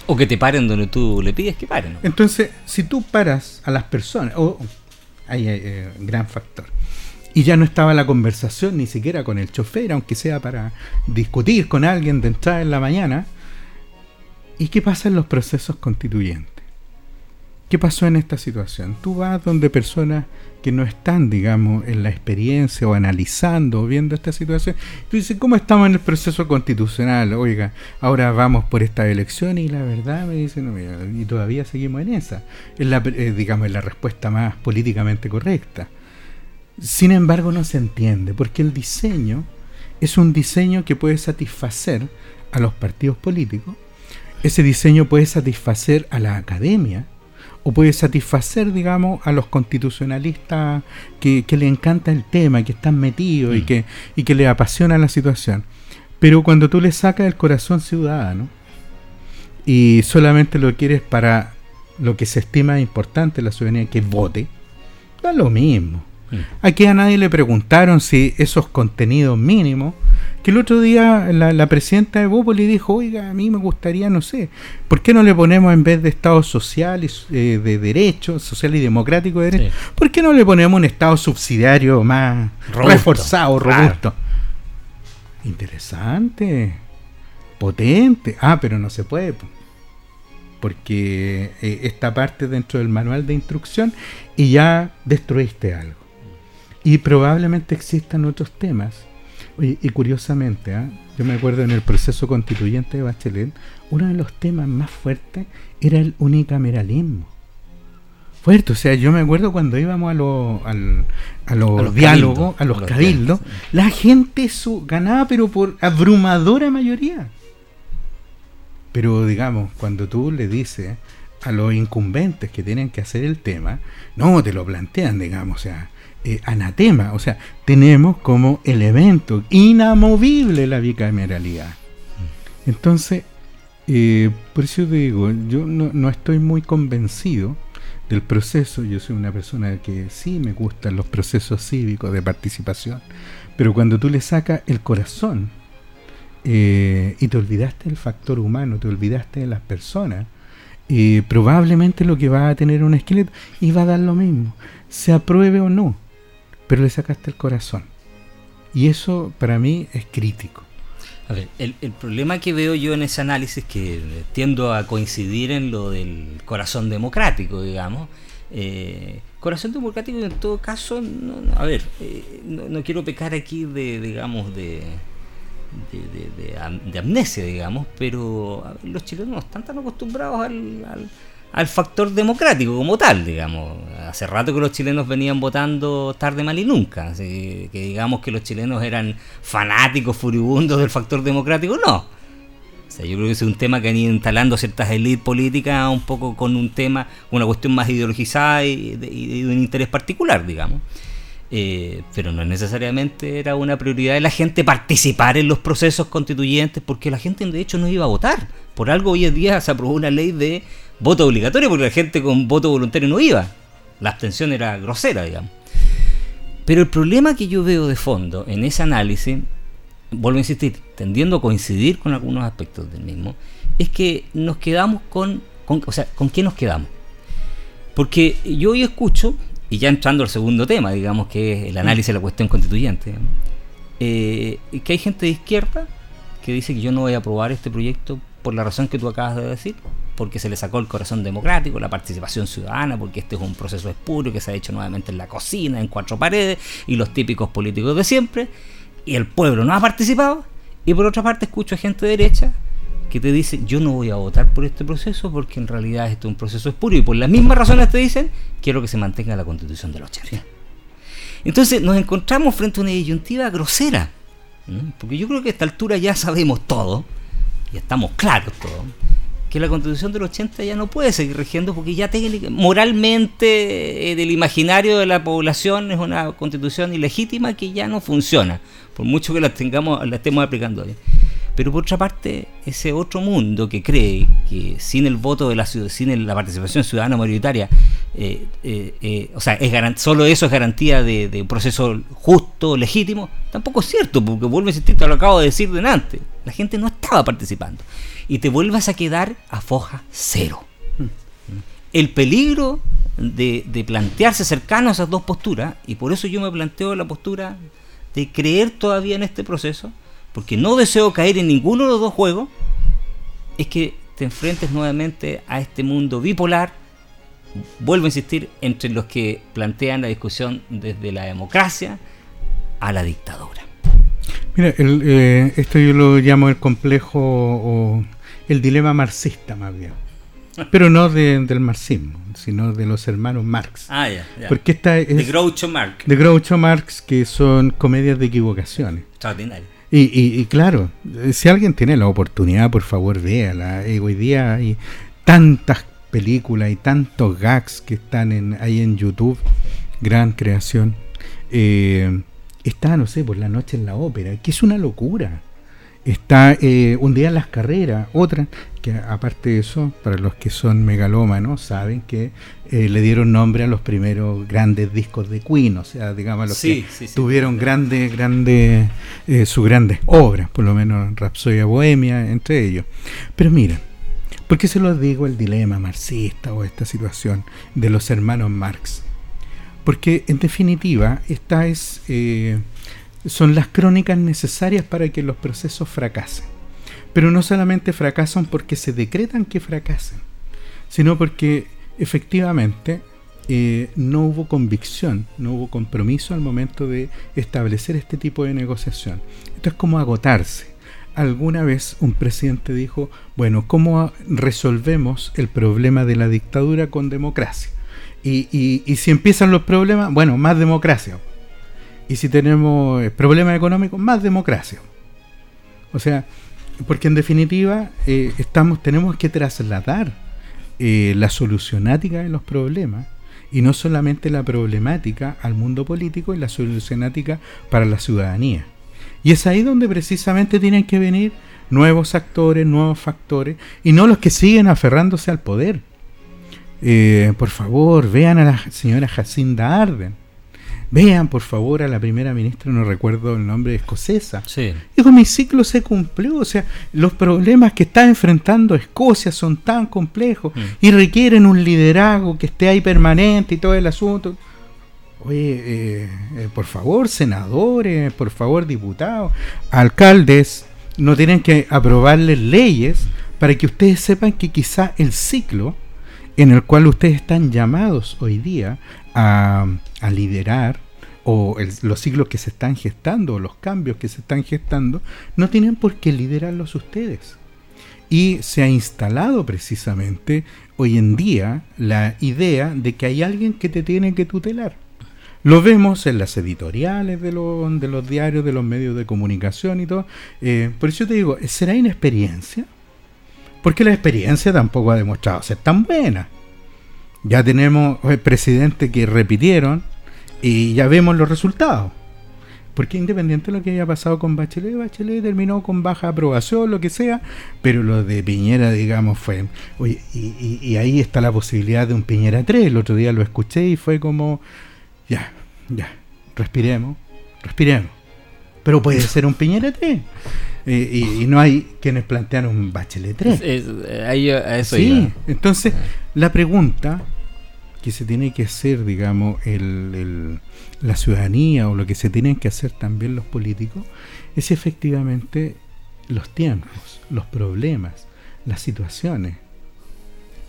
O que te paren donde tú le pides que paren. Entonces, si tú paras a las personas, o hay eh, gran factor. Y ya no estaba la conversación ni siquiera con el chofer, aunque sea para discutir con alguien de entrada en la mañana. ¿Y qué pasa en los procesos constituyentes? ¿Qué pasó en esta situación? Tú vas donde personas que no están, digamos, en la experiencia o analizando o viendo esta situación. Tú dices, ¿cómo estamos en el proceso constitucional? Oiga, ahora vamos por esta elección y la verdad me dicen, no, y todavía seguimos en esa. Es la, eh, digamos, la respuesta más políticamente correcta. Sin embargo, no se entiende, porque el diseño es un diseño que puede satisfacer a los partidos políticos, ese diseño puede satisfacer a la academia, o puede satisfacer, digamos, a los constitucionalistas que, que le encanta el tema, que están metidos y, mm. que, y que le apasiona la situación. Pero cuando tú le sacas el corazón ciudadano y solamente lo quieres para lo que se estima importante la ciudadanía, que vote, da lo mismo. Mm. Aquí a nadie le preguntaron si esos contenidos mínimos que el otro día la, presidenta de le dijo, oiga, a mí me gustaría, no sé, ¿por qué no le ponemos en vez de Estado social y, eh, de derecho, social y democrático de derecho, ¿por qué no le ponemos un Estado subsidiario más reforzado, robusto? Interesante, potente. Ah, pero no se puede, porque eh, esta parte dentro del manual de instrucción y ya destruiste algo. Y probablemente existan otros temas y curiosamente, ¿ah? yo me acuerdo en el proceso constituyente de Bachelet, uno de los temas más fuertes era el unicameralismo. Fuerte, o sea, yo me acuerdo cuando íbamos a, a, los, diálogos, a los, cabildos, la gente su, ganaba, pero por abrumadora mayoría. Pero digamos, cuando tú le dices a los incumbentes que tienen que hacer el tema, no te lo plantean, digamos, o sea, eh, anatema, o sea, tenemos como elemento inamovible la bicameralidad. Entonces, eh, por eso digo, yo no, estoy muy convencido del proceso, yo soy una persona que sí me gustan los procesos cívicos de participación, pero cuando tú le sacas el corazón eh, y te olvidaste del factor humano, te olvidaste de las personas, probablemente lo que va a tener un esqueleto y va a dar lo mismo, se apruebe o no, pero le sacaste el corazón. Y eso para mí es crítico. A ver, el, problema que veo yo en ese análisis, que tiendo a coincidir en lo del corazón democrático, digamos, eh, corazón democrático en todo caso, no, a ver, eh, no, quiero pecar aquí de, digamos, de, de, amnesia, digamos, pero los chilenos no están tan acostumbrados al factor democrático como tal, digamos. Hace rato que los chilenos venían votando tarde, mal y nunca. Así que digamos que los chilenos eran fanáticos, furibundos del factor democrático, no. O sea, yo creo que es un tema que han ido instalando ciertas élites políticas un poco con un tema, una cuestión más ideologizada y de, un interés particular, digamos. Eh, pero no necesariamente era una prioridad de la gente participar en los procesos constituyentes porque la gente de hecho no iba a votar. Por algo hoy en día se aprobó una ley de voto obligatorio porque la gente con voto voluntario no iba. La abstención era grosera, digamos. Pero el problema que yo veo de fondo en ese análisis, vuelvo a insistir, tendiendo a coincidir con algunos aspectos del mismo, es que nos quedamos con, o sea, ¿con qué nos quedamos? Porque yo hoy escucho, y ya entrando al segundo tema, digamos, que es el análisis de la cuestión constituyente, eh, que hay gente de izquierda que dice que yo no voy a aprobar este proyecto por la razón que tú acabas de decir, porque se le sacó el corazón democrático, la participación ciudadana, porque este es un proceso espurio que se ha hecho nuevamente en la cocina, en cuatro paredes, y los típicos políticos de siempre, y el pueblo no ha participado, y por otra parte escucho a gente derecha que te dice, yo no voy a votar por este proceso porque en realidad este es un proceso espurio, y por las mismas razones te dicen, quiero que se mantenga la constitución de los chefs. Entonces nos encontramos frente a una disyuntiva grosera, porque yo creo que a esta altura ya sabemos todo, y estamos claros todos, que la constitución del 80 ya no puede seguir rigiendo porque ya moralmente eh, del imaginario de la población es una constitución ilegítima que ya no funciona, por mucho que la tengamos, la estemos aplicando hoy. Pero por otra parte, ese otro mundo que cree que sin el voto de la ciudad, sin la participación ciudadana mayoritaria, eh, eh, o sea, es solo eso es garantía de, un proceso justo, legítimo, tampoco es cierto, porque vuelvo a insistir, te lo acabo de decir delante, la gente no estaba participando y te vuelvas a quedar a foja cero. Hmm. El peligro de, plantearse cercano a esas dos posturas, y por eso yo me planteo la postura de creer todavía en este proceso, porque no deseo caer en ninguno de los dos juegos, es que te enfrentes nuevamente a este mundo bipolar, vuelvo a insistir, entre los que plantean la discusión desde la democracia a la dictadura. Mira, eh, esto yo lo llamo el complejo o el dilema marxista más bien. Pero no del marxismo, sino de los hermanos Marx. Ah, ya, Porque esta es... De Groucho Marx. De Groucho Marx, que son comedias de equivocaciones. Extraordinario. Y, y, claro, si alguien tiene la oportunidad, por favor, véala. Eh, hoy día hay tantas películas y tantos gags que están en, ahí en YouTube. Gran creación. Eh, está, no sé, por la noche en la ópera, que es una locura. Está eh, un día en las carreras, otra, que aparte de eso, para los que son megalómanos, saben que eh, le dieron nombre a los primeros grandes discos de Queen, o sea, digamos, los que tuvieron grandes, grandes, eh, sus grandes obras, por lo menos Rapsodia Bohemia, entre ellos. Pero miren, ¿por qué se los digo el dilema marxista o esta situación de los hermanos Marx? Porque en definitiva, esta es son las crónicas necesarias para que los procesos fracasen. Pero no solamente fracasan porque se decretan que fracasen, sino porque efectivamente eh, no hubo convicción, no hubo compromiso al momento de establecer este tipo de negociación. Esto es como agotarse. Alguna vez un presidente dijo, bueno, ¿cómo resolvemos el problema de la dictadura con democracia? Y, y si empiezan los problemas, bueno, más democracia. Y si tenemos problemas económicos, más democracia. O sea, porque en definitiva eh, estamos, tenemos que trasladar eh, la solucionática de los problemas y no solamente la problemática al mundo político y la solucionática para la ciudadanía. Y es ahí donde precisamente tienen que venir nuevos actores, nuevos factores, y no los que siguen aferrándose al poder. Eh, por favor, vean a la señora Jacinda Arden. Vean, por favor, a la primera ministra, no recuerdo el nombre, escocesa. Sí. Digo, mi ciclo se cumplió. O sea, los problemas que está enfrentando Escocia son tan complejos mm. y requieren un liderazgo que esté ahí permanente y todo el asunto. Oye, eh, eh, por favor, senadores, por favor, diputados, alcaldes, no tienen que aprobarles leyes para que ustedes sepan que quizá el ciclo en el cual ustedes están llamados hoy día a, liderar o los siglos que se están gestando o los cambios que se están gestando, no tienen por qué liderarlos ustedes. Y se ha instalado precisamente hoy en día la idea de que hay alguien que te tiene que tutelar. Lo vemos en las editoriales de, de los diarios, de los medios de comunicación y todo. Eh, por eso te digo, ¿será inexperiencia? Porque la experiencia tampoco ha demostrado ser tan buena. Ya tenemos eh, presidentes que repitieron y ya vemos los resultados. Porque independiente de lo que haya pasado con Bachelet, Bachelet terminó con baja aprobación, lo que sea, pero lo de Piñera, digamos, fue... Oye, y, ahí está la posibilidad de un Piñera 3. El otro día lo escuché y fue como, ya, ya, respiremos, respiremos. Pero puede ser un Piñera 3. Y, no hay quienes plantean un Bachelet 3. eso sí, entonces la pregunta que se tiene que hacer, digamos, el, la ciudadanía o lo que se tienen que hacer también los políticos, es efectivamente los tiempos, los problemas, las situaciones.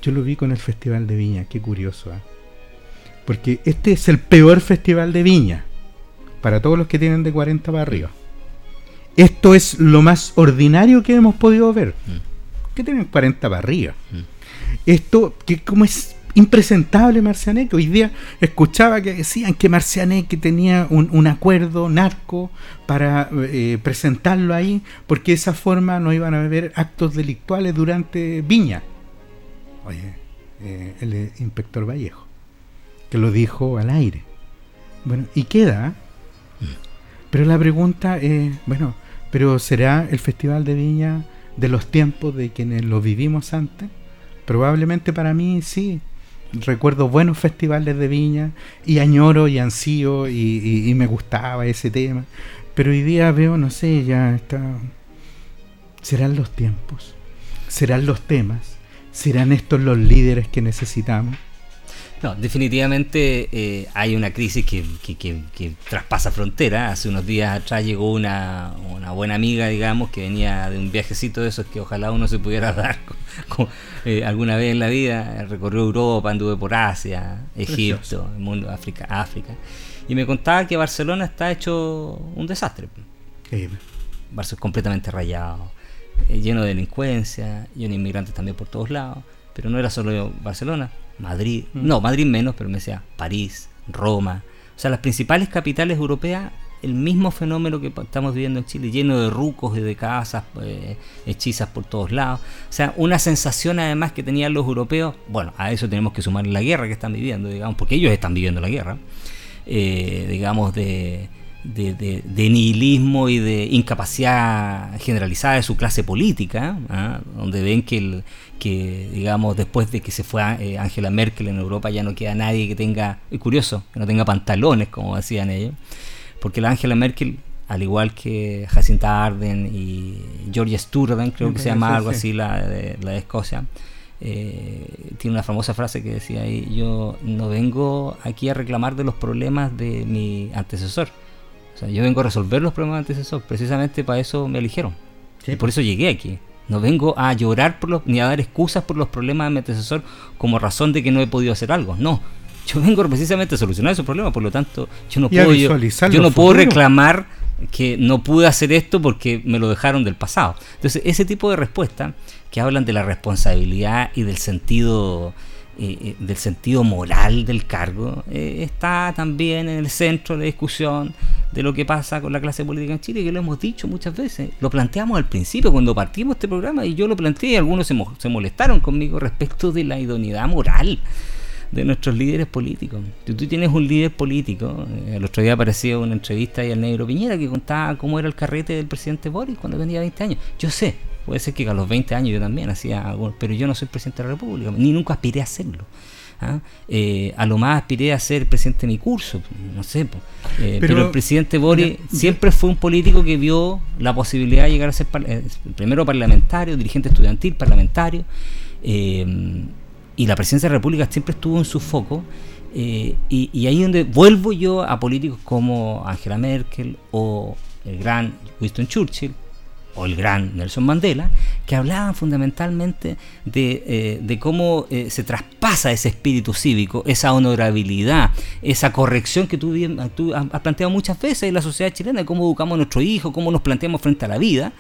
Yo lo vi con el Festival de Viña, qué curioso, ¿eh? porque este es el peor Festival de Viña para todos los que tienen de 40 para arriba. Esto es lo más ordinario que hemos podido ver. Mm. Que tienen 40 para arriba. Mm. Esto, que como es impresentable Marcianeque. Hoy día escuchaba que decían que Marcianeque tenía un, acuerdo narco para eh, presentarlo ahí, porque de esa forma no iban a haber actos delictuales durante Viña. Oye, eh, el inspector Vallejo, que lo dijo al aire. Bueno, y queda. Mm. Pero la pregunta es, bueno, ¿pero será el Festival de Viña de los tiempos de quienes lo vivimos antes? Probablemente para mí sí. Recuerdo buenos festivales de viña y añoro y ansío y, me gustaba ese tema. Pero hoy día veo, no sé, ya está... ¿Serán los tiempos? ¿Serán los temas? ¿Serán estos los líderes que necesitamos? No, definitivamente eh, hay una crisis que, traspasa frontera. Hace unos días atrás llegó una, buena amiga, digamos, que venía de un viajecito de esos que ojalá uno se pudiera dar eh, alguna vez en la vida. Recorrió Europa, anduve por Asia, Egipto, el mundo, África, África. Y me contaba que Barcelona está hecho un desastre. Barcelona es completamente rayado, eh, lleno de delincuencia, lleno de inmigrantes también por todos lados. Pero no era solo Barcelona, Madrid, no, Madrid menos, pero me decía París, Roma, o sea, las principales capitales europeas, el mismo fenómeno que estamos viviendo en Chile, lleno de rucos y de casas eh, hechizas por todos lados. O sea, una sensación además que tenían los europeos, bueno, a eso tenemos que sumar la guerra que están viviendo, digamos, porque ellos están viviendo la guerra, eh, digamos, de, de, nihilismo y de incapacidad generalizada de su clase política, ¿ah? donde ven que el, que, digamos, después de que se fue eh, Angela Merkel en Europa ya no queda nadie que tenga, es curioso, que no tenga pantalones, como decían ellos, porque la Angela Merkel, al igual que Jacinta Arden y Georgia Sturden, creo que se llama algo así, la de, la de Escocia, eh, tiene una famosa frase que decía ahí, yo no vengo aquí a reclamar de los problemas de mi antecesor, sea, yo vengo a resolver los problemas del antecesor, precisamente para eso me eligieron, y por eso llegué aquí. No vengo a llorar por los, ni a dar excusas por los problemas de mi antecesor como razón de que no he podido hacer algo. No, Yo vengo precisamente a solucionar esos problemas, por lo tanto, yo no puedo, yo, no puedo reclamar que no pude hacer esto porque me lo dejaron del pasado. Entonces, ese tipo de respuestas que hablan de la responsabilidad y del sentido eh, eh, del sentido moral del cargo eh, está también en el centro de la discusión de lo que pasa con la clase política en Chile, que lo hemos dicho muchas veces. Lo planteamos al principio, cuando partimos este programa, y yo lo planteé y algunos se, se molestaron conmigo respecto de la idoneidad moral de nuestros líderes políticos. Si tú tienes un líder político, el otro día apareció una entrevista ahí al negro Piñera que contaba cómo era el carrete del presidente Boris cuando tenía 20 años. Yo sé, Puede ser que a los 20 años yo también hacía algo, pero yo no soy presidente de la República, ni nunca aspiré a hacerlo. ¿ah? Eh, a lo más aspiré a ser presidente de mi curso, no sé. Eh, pero, el presidente Boris siempre fue un político que vio la posibilidad de llegar a ser eh, primero parlamentario, dirigente estudiantil, parlamentario, y la presidencia de la República siempre estuvo en su foco. y, y ahí donde vuelvo yo a políticos como Angela Merkel o el gran Winston Churchill, o el gran Nelson Mandela, que hablaban fundamentalmente de, eh, cómo eh, se traspasa ese espíritu cívico, esa honorabilidad, esa corrección que tú, has planteado muchas veces en la sociedad chilena, de cómo educamos a nuestro hijo, cómo nos planteamos frente a la vida,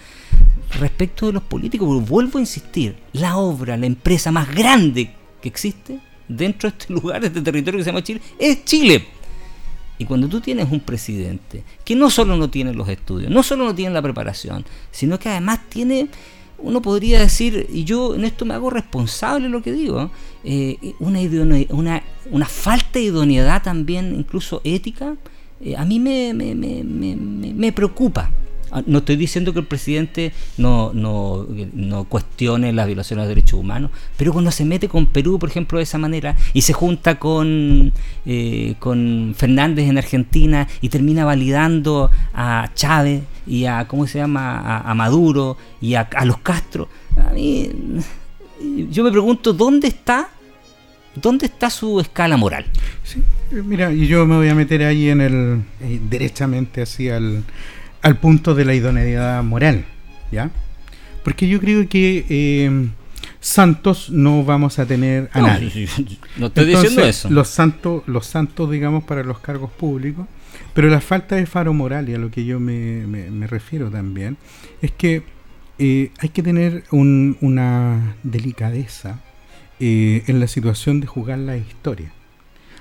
respecto de los políticos. vuelvo a insistir, la obra, la empresa más grande que existe dentro de este lugar, de este territorio que se llama Chile, es Chile. Y cuando tú tienes un presidente que no solo no tiene los estudios, no solo no tiene la preparación, sino que además tiene, uno podría decir, y yo en esto me hago responsable de lo que digo, eh, una, una, una falta de idoneidad también, incluso ética, eh, a mí me, me, me, me preocupa. Ah, no estoy diciendo que el presidente no, no, no cuestione las violaciones de derechos humanos, pero cuando se mete con Perú, por ejemplo, de esa manera, y se junta con, eh, con Fernández en Argentina y termina validando a Chávez y a, ¿cómo se llama?, a, Maduro y a, los Castro, a mí, yo me pregunto, ¿dónde está ¿Dónde está su escala moral? Sí, mira, y yo me voy a meter ahí en el eh, derechamente hacia el, al punto de la idoneidad moral, ¿ya? Porque yo creo que eh, santos no vamos a tener a nadie. no estoy diciendo eso. Los santos, los santos, digamos, para los cargos públicos, pero la falta de faro moral, y a lo que yo me, me, refiero también, es que eh, hay que tener una delicadeza eh, en la situación de jugar la historia.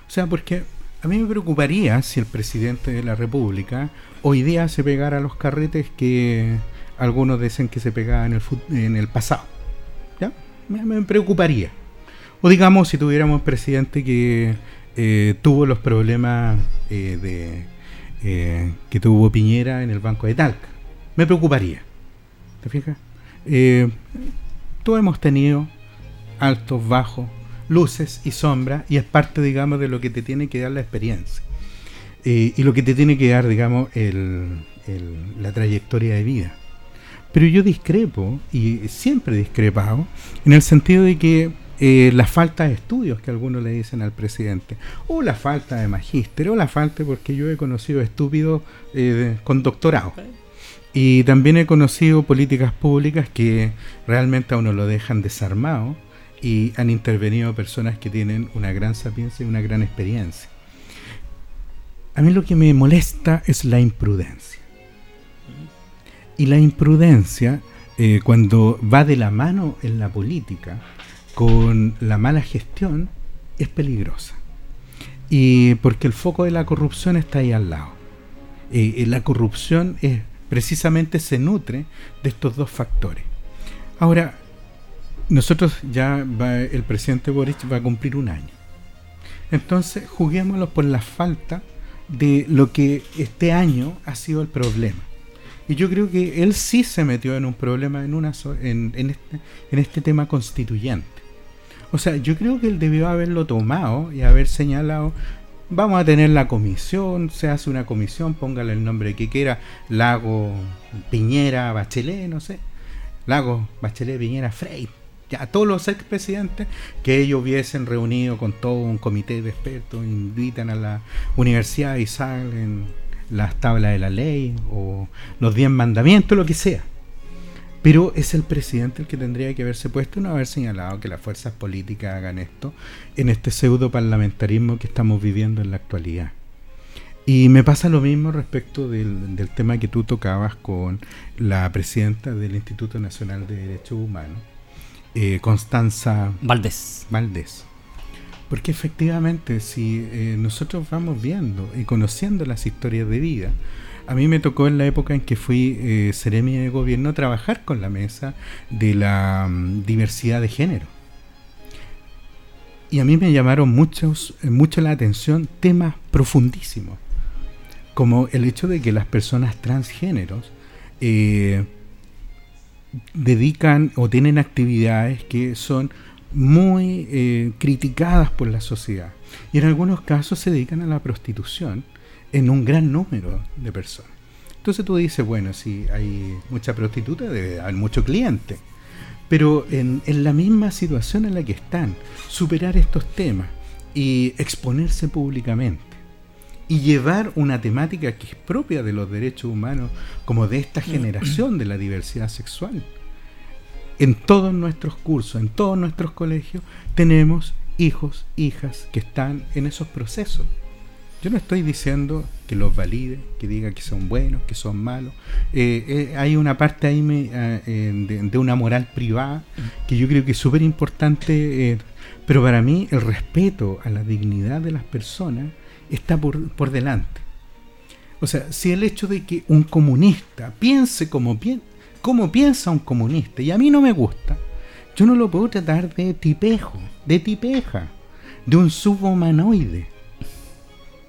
O sea, porque a mí me preocuparía si el presidente de la República hoy día se pegara a los carretes que algunos dicen que se pegaba en el, en el pasado. ¿Ya? Me, preocuparía. O digamos, si tuviéramos un presidente que eh, tuvo los problemas eh, de eh, que tuvo Piñera en el Banco de Talca. Me preocuparía. ¿Te fijas? todos hemos tenido altos, bajos, luces y sombras y es parte, digamos, de lo que te tiene que dar la experiencia. Eh, y lo que te tiene que dar, digamos, la trayectoria de vida. Pero yo discrepo, y siempre he discrepado, en el sentido de que eh, la falta de estudios que algunos le dicen al presidente, o la falta de magíster, o la falta, porque yo he conocido estúpidos eh, con doctorado. Y también he conocido políticas públicas que realmente a uno lo dejan desarmado y han intervenido personas que tienen una gran sapiencia y una gran experiencia. A mí lo que me molesta es la imprudencia. Y la imprudencia, eh, cuando va de la mano en la política con la mala gestión, es peligrosa. Y porque el foco de la corrupción está ahí al lado. Eh, la corrupción es, precisamente se nutre de estos dos factores. Ahora, nosotros ya el presidente Boric va a cumplir un año. Entonces, juguémoslo por la falta de lo que este año ha sido el problema. Y yo creo que él sí se metió en un problema en, una en, este, en este tema constituyente. O sea, yo creo que él debió haberlo tomado y haber señalado, vamos a tener la comisión, se hace una comisión, póngale el nombre que quiera, Lago Piñera, Bachelet, no sé, Lago Bachelet, Piñera, Frey, a todos los expresidentes que ellos hubiesen reunido con todo un comité de expertos, invitan a la universidad y salen las tablas de la ley o los diez mandamientos, lo que sea. Pero es el presidente el que tendría que haberse puesto y no haber señalado que las fuerzas políticas hagan esto en este pseudo parlamentarismo que estamos viviendo en la actualidad. Y me pasa lo mismo respecto del, del, tema que tú tocabas con la presidenta del Instituto Nacional de Derechos Humanos, eh, Constanza Valdés. Valdés. Porque efectivamente, si eh, nosotros vamos viendo y conociendo las historias de vida, a mí me tocó en la época en que fui eh, seremi de gobierno trabajar con la mesa de la um, diversidad de género. Y a mí me llamaron muchos, mucho la atención temas profundísimos, como el hecho de que las personas transgéneros eh, dedican o tienen actividades que son muy eh, criticadas por la sociedad. Y en algunos casos se dedican a la prostitución en un gran número de personas. Entonces tú dices, bueno, si hay mucha prostituta, debe haber mucho cliente. Pero en, en la misma situación en la que están, superar estos temas y exponerse públicamente y llevar una temática que es propia de los derechos humanos, como de esta generación de la diversidad sexual. En todos nuestros cursos, en todos nuestros colegios, tenemos hijos, hijas que están en esos procesos. Yo no estoy diciendo que los valide, que diga que son buenos, que son malos. Eh, eh, hay una parte ahí eh, de, de, una moral privada que yo creo que es súper importante, eh, pero para mí el respeto a la dignidad de las personas está por, por delante. O sea, si el hecho de que un comunista piense como, pi como piensa un comunista, y a mí no me gusta, yo no lo puedo tratar de tipejo, de tipeja, de un subhumanoide.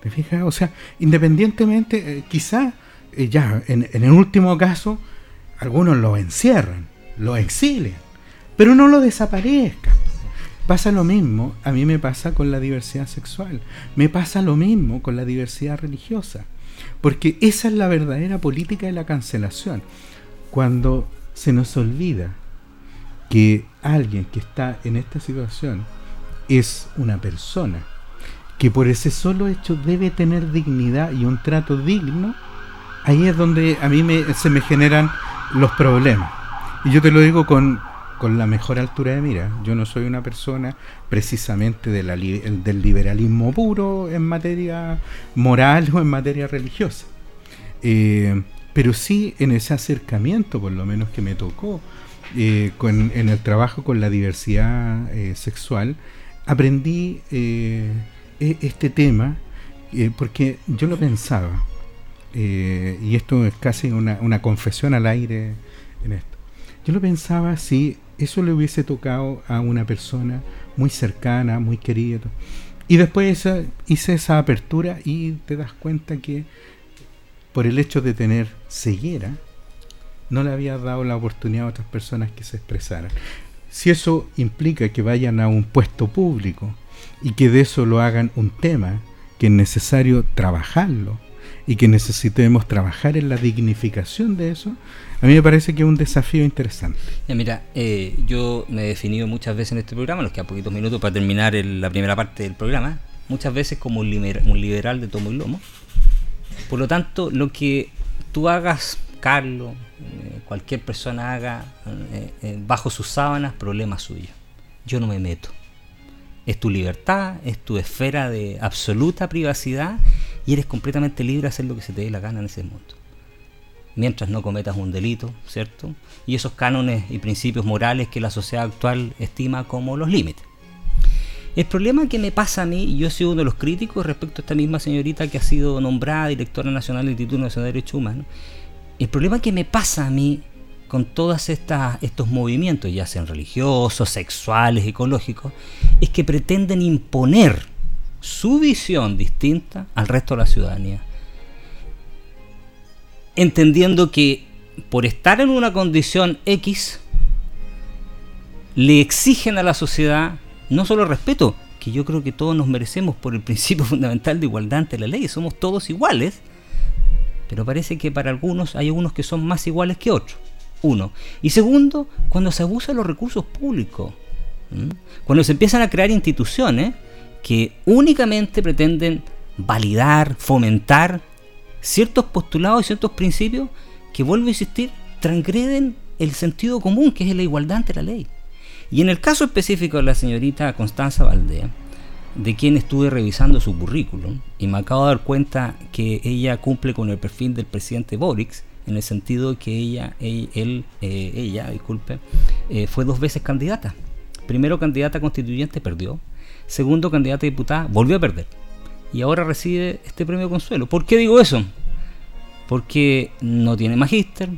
¿Te fijas? O sea, independientemente, eh, quizá eh, ya en, en, el último caso, algunos lo encierran, lo exilian, pero no lo desaparezcan. Pasa lo mismo, a mí me pasa con la diversidad sexual, me pasa lo mismo con la diversidad religiosa, porque esa es la verdadera política de la cancelación. Cuando se nos olvida que alguien que está en esta situación es una persona que por ese solo hecho debe tener dignidad y un trato digno, ahí es donde a mí me, se me generan los problemas. Y yo te lo digo con, con la mejor altura de mira. Yo no soy una persona precisamente del liberalismo puro en materia moral o en materia religiosa. Eh, pero sí en ese acercamiento, por lo menos que me tocó, eh, en el trabajo con la diversidad eh, sexual, aprendí este tema porque yo lo pensaba, y esto es casi una, una confesión al aire en esto. Yo lo pensaba si eso le hubiese tocado a una persona muy cercana, muy querida. Y después hice esa apertura y te das cuenta que por el hecho de tener ceguera, no le había dado la oportunidad a otras personas que se expresaran. Si eso implica que vayan a un puesto público y que de eso lo hagan un tema, que es necesario trabajarlo y que necesitemos trabajar en la dignificación de eso, a mí me parece que es un desafío interesante. Ya, mira, eh, yo me he definido muchas veces en este programa, nos quedan poquitos minutos para terminar el, la primera parte del programa, muchas veces como un, liber, un liberal de tomo y lomo. Por lo tanto, lo que tú hagas, Carlos, eh, cualquier persona haga eh, eh, bajo sus sábanas, problema suyo. Yo no me meto. Es tu libertad, es tu esfera de absoluta privacidad y eres completamente libre de hacer lo que se te dé la gana en ese mundo mientras no cometas un delito, ¿cierto? Y esos cánones y principios morales que la sociedad actual estima como los límites. El problema que me pasa a mí, y yo sido uno de los críticos respecto a esta misma señorita que ha sido nombrada directora nacional del Instituto Nacional de Derechos Humanos, el problema que me pasa a mí con todos estos movimientos, ya sean religiosos, sexuales, ecológicos, es que pretenden imponer su visión distinta al resto de la ciudadanía entendiendo que por estar en una condición X, le exigen a la sociedad no solo respeto, que yo creo que todos nos merecemos por el principio fundamental de igualdad ante la ley, somos todos iguales, pero parece que para algunos hay algunos que son más iguales que otros. Uno. Y segundo, cuando se abusa de los recursos públicos, cuando se empiezan a crear instituciones que únicamente pretenden validar, fomentar ciertos postulados y ciertos principios que, vuelvo a insistir, transgreden el sentido común, que es la igualdad ante la ley. Y en el caso específico de la señorita Constanza Valdea, de quien estuve revisando su currículum, y me acabo de dar cuenta que ella cumple con el perfil del presidente Boric, en el sentido que ella, él, eh, ella, disculpe, eh, fue dos veces candidata. Primero candidata constituyente, perdió. Segundo candidata diputada, volvió a perder. Y ahora recibe este premio consuelo. ¿Por qué digo eso? Porque no tiene magíster,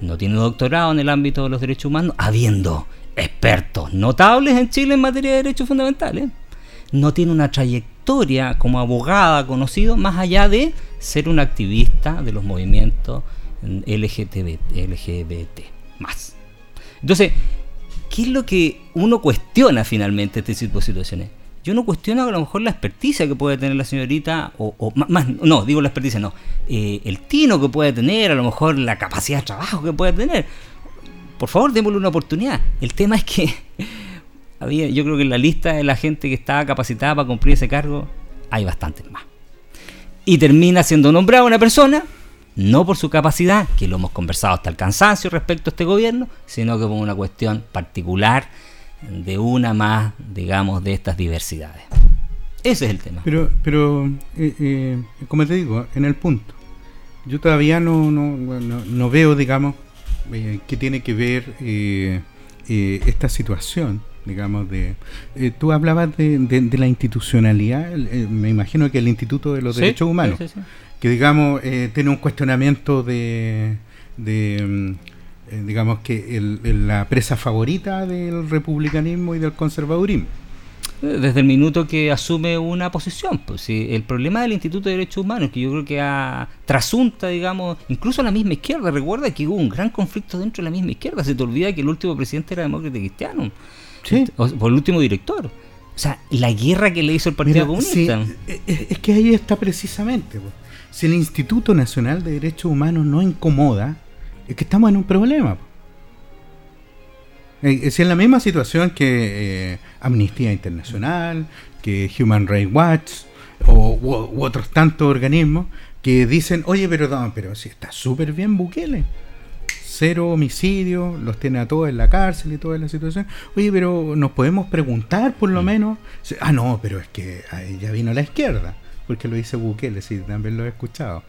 no tiene doctorado en el ámbito de los derechos humanos, habiendo expertos notables en Chile en materia de derechos fundamentales. No tiene una trayectoria como abogada conocido más allá de ser un activista de los movimientos LGBT, LGBT más. Entonces, ¿qué es lo que uno cuestiona finalmente este tipo de situaciones? Yo no cuestiono a lo mejor la experticia que puede tener la señorita, o, más, no, digo la experticia, no, eh, el tino que puede tener, a lo mejor la capacidad de trabajo que puede tener. Por favor, démosle una oportunidad. El tema es que había, yo creo que en la lista de la gente que estaba capacitada para cumplir ese cargo hay bastantes más. Y termina siendo nombrada una persona, no por su capacidad, que lo hemos conversado hasta el cansancio respecto a este gobierno, sino que por una cuestión particular de una más, digamos, de estas diversidades. Ese es el tema. Pero, pero eh, eh, como te digo, en el punto, yo todavía no, no, no, veo, digamos, eh, qué tiene que ver esta situación, digamos, de... tú hablabas de, de, la institucionalidad, me imagino que el Instituto de los Derechos Humanos, que, digamos, tiene un cuestionamiento de... de eh, digamos que el, la presa favorita del republicanismo y del conservadurismo. Desde el minuto que asume una posición. Pues, el problema del Instituto de Derechos Humanos, que yo creo que ha trasunta, digamos, incluso la misma izquierda. Recuerda que hubo un gran conflicto dentro de la misma izquierda. Se te olvida que el último presidente era demócrata cristiano. Sí. O, el último director. O sea, la guerra que le hizo el Partido Comunista. Eh, eh, es que ahí está precisamente. Si el Instituto Nacional de Derechos Humanos no incomoda, es que estamos en un problema. Eh, es en la misma situación que eh, Amnistía Internacional, que Human Rights Watch o, u, otros tantos organismos que dicen, oye, pero, pero si está súper bien Bukele. Cero homicidios, los tiene a todos en la cárcel y toda la situación. Oye, pero nos podemos preguntar por lo mm. menos. Ah, no, pero es que ya vino la izquierda, porque lo dice Bukele, sí, también lo he escuchado.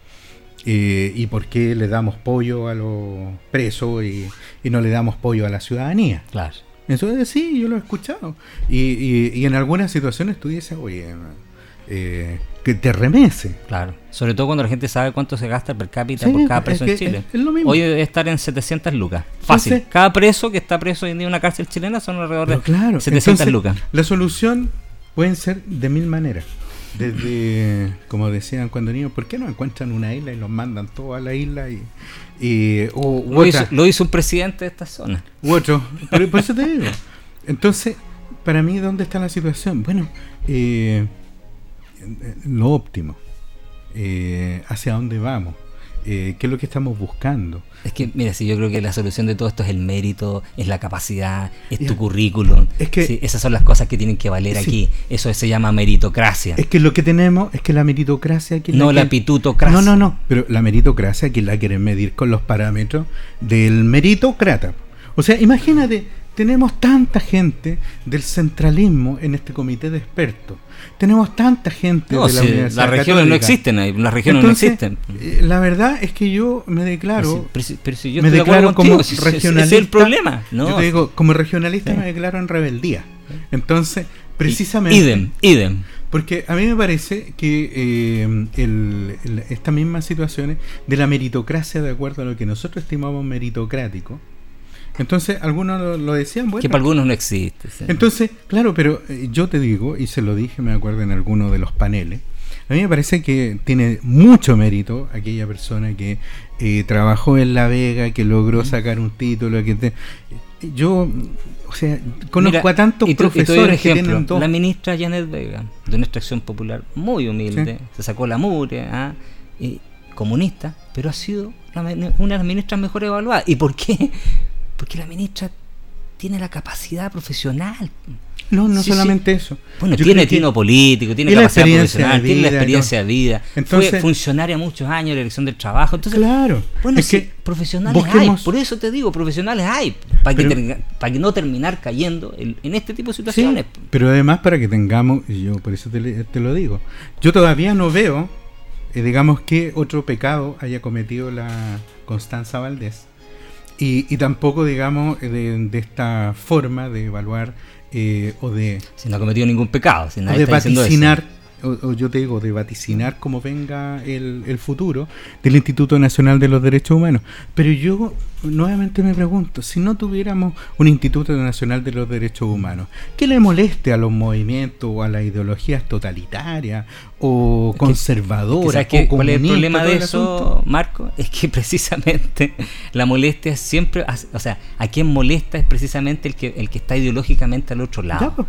Eh, y por qué le damos pollo a los presos y, no le damos pollo a la ciudadanía. Claro. Eso es sí, yo lo he escuchado. Y, y, en algunas situaciones tú dices, oye, eh, que te remece. Claro. Sobre todo cuando la gente sabe cuánto se gasta per cápita por cada preso en Chile. Hoy debe estar en 700 lucas. Fácil. cada preso que está preso en una cárcel chilena son alrededor de claro, 700 lucas. La solución pueden ser de mil maneras. Desde, como decían cuando niños, ¿por qué no encuentran una isla y los mandan todos a la isla? y, lo, hizo, un presidente de esta zona. U otro, por eso te digo. Entonces, para mí, ¿dónde está la situación? Bueno, eh, lo óptimo. Eh, ¿Hacia dónde vamos? Eh, qué es lo que estamos buscando. Es que, mira, si yo creo que la solución de todo esto es el mérito, es la capacidad, es tu currículum. Es que esas son las cosas que tienen que valer aquí. Eso se llama meritocracia. Es que lo que tenemos es que la meritocracia. Que no la, pitutocracia. No, no, no. Pero la meritocracia, que la quieren medir con los parámetros del meritocrata. O sea, imagínate, tenemos tanta gente del centralismo en este comité de expertos tenemos tanta gente de la Universidad Las regiones no existen, las regiones no existen. Eh, la verdad es que yo me declaro. Pero si, yo me declaro como regionalista. es el problema. Yo te digo, como regionalista me declaro en rebeldía. Entonces, precisamente. Idem, idem. Porque a mí me parece que eh, estas mismas situaciones de la meritocracia, de acuerdo a lo que nosotros estimamos meritocrático, entonces, algunos lo, decían, bueno. Que para algunos no existe. Entonces, claro, pero eh, yo te digo, y se lo dije, me acuerdo en alguno de los paneles, a mí me parece que tiene mucho mérito aquella persona que eh, trabajó en La Vega, que logró sacar un título, que yo, o sea, conozco a tantos profesores que tienen La ministra Janet Vega, de una extracción popular muy humilde, se sacó la mure, ¿ah? comunista, pero ha sido una de las ministras mejor evaluadas. ¿Y por qué? Porque la ministra tiene la capacidad profesional. No, no solamente eso. Bueno, tiene tino político, tiene capacidad profesional, tiene la experiencia de vida. Fue funcionaria muchos años en la elección del trabajo. Entonces, claro. Bueno, es que profesionales hay. Por eso te digo, profesionales hay. Para, que, para que no terminar cayendo en, este tipo de situaciones. pero además para que tengamos, y yo por eso te, te lo digo, yo todavía no veo, eh, digamos, que otro pecado haya cometido la Constanza Valdés. Y, y tampoco, digamos, de, de esta forma de evaluar eh, o de... Si no ha cometido ningún pecado, si de vaticinar, o, yo te digo, de vaticinar cómo venga el, el, futuro del Instituto Nacional de los Derechos Humanos. Pero yo nuevamente me pregunto, si no tuviéramos un Instituto Nacional de los Derechos Humanos, ¿qué le moleste a los movimientos o a las ideologías totalitarias o conservadoras? o ¿Cuál es el problema de eso, Marco? Es que precisamente la molestia siempre, o sea, a quien molesta es precisamente el que, el que está ideológicamente al otro lado.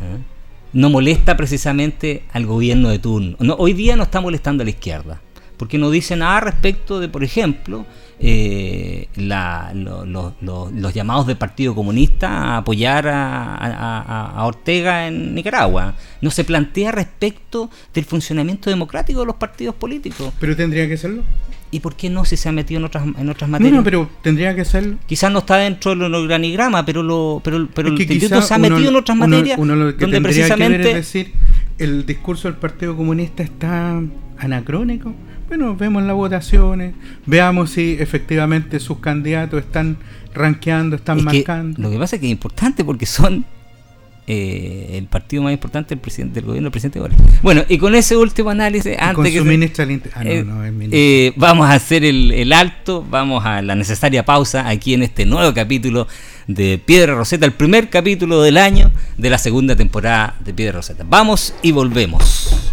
¿Eh? No molesta precisamente al gobierno de turno. No, hoy día no está molestando a la izquierda, porque no dice nada respecto de, por ejemplo, eh, los llamados del Partido Comunista a apoyar a, Ortega en Nicaragua. No se plantea respecto del funcionamiento democrático de los partidos políticos. Pero tendría que serlo. ¿Y por qué no si se ha metido en otras, en otras materias? No, pero tendría que serlo. Quizás no está dentro del organigrama, pero, lo, pero, pero el instituto se ha metido en otras materias donde precisamente... es decir, el discurso del Partido Comunista está anacrónico bueno, vemos las votaciones, veamos si efectivamente sus candidatos están rankeando, están marcando. lo que pasa es que es importante porque son eh, el partido más importante del presidente del gobierno, el presidente Boric. Bueno, y con ese último análisis, antes que ah, eh, eh, vamos a hacer el, el, alto, vamos a la necesaria pausa aquí en este nuevo capítulo de Piedra Roseta, el primer capítulo del año de la segunda temporada de Piedra Roseta. Vamos y volvemos.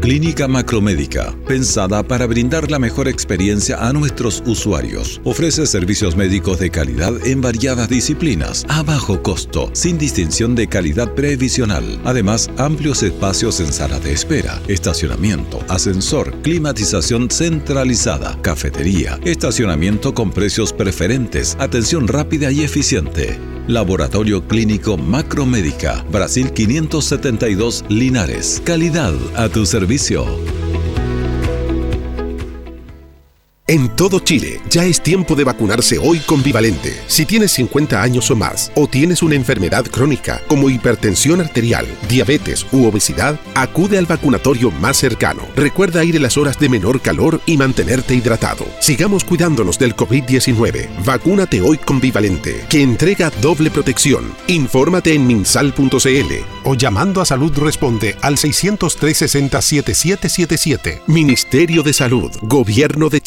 Clínica Macromédica, pensada para brindar la mejor experiencia a nuestros usuarios. Ofrece servicios médicos de calidad en variadas disciplinas, a bajo costo, sin distinción de calidad previsional. Además, amplios espacios en sala de espera, estacionamiento, ascensor, climatización centralizada, cafetería, estacionamiento con precios preferentes, atención rápida y eficiente. Laboratorio Clínico Macromédica, Brasil 572 Linares. Calidad a tu servicio. En todo Chile ya es tiempo de vacunarse hoy con Vivalente. Si tienes 50 años o más o tienes una enfermedad crónica como hipertensión arterial, diabetes u obesidad, acude al vacunatorio más cercano. Recuerda ir en las horas de menor calor y mantenerte hidratado. Sigamos cuidándonos del COVID-19. Vacúnate hoy con Vivalente, que entrega doble protección. Infórmate en minsal.cl o llamando a Salud Responde al 613 60 7777. Ministerio de Salud, Gobierno de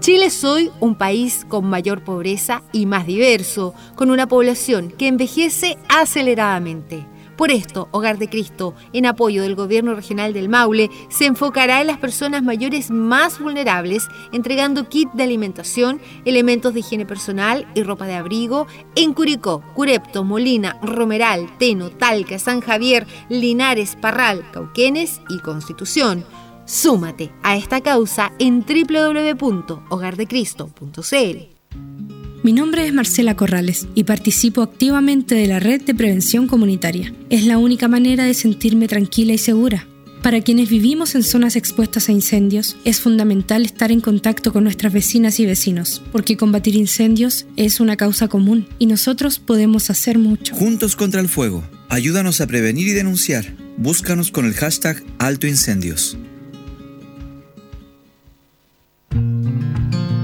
Chile. Es hoy un país con mayor pobreza y más diverso, con una población que envejece aceleradamente. Por esto, Hogar de Cristo, en apoyo del Gobierno Regional del Maule, se enfocará en las personas mayores más vulnerables, entregando kit de alimentación, elementos de higiene personal y ropa de abrigo en Curicó, Curepto, Molina, Romeral, Teno, Talca, San Javier, Linares, Parral, Cauquenes y Constitución. Súmate a esta causa en www.hogardecristo.cl. Mi nombre es Marcela Corrales y participo activamente de la red de prevención comunitaria. Es la única manera de sentirme tranquila y segura. Para quienes vivimos en zonas expuestas a incendios, es fundamental estar en contacto con nuestras vecinas y vecinos, porque combatir incendios es una causa común y nosotros podemos hacer mucho. Juntos contra el fuego. Ayúdanos a prevenir y denunciar. Búscanos con el hashtag Alto Incendios.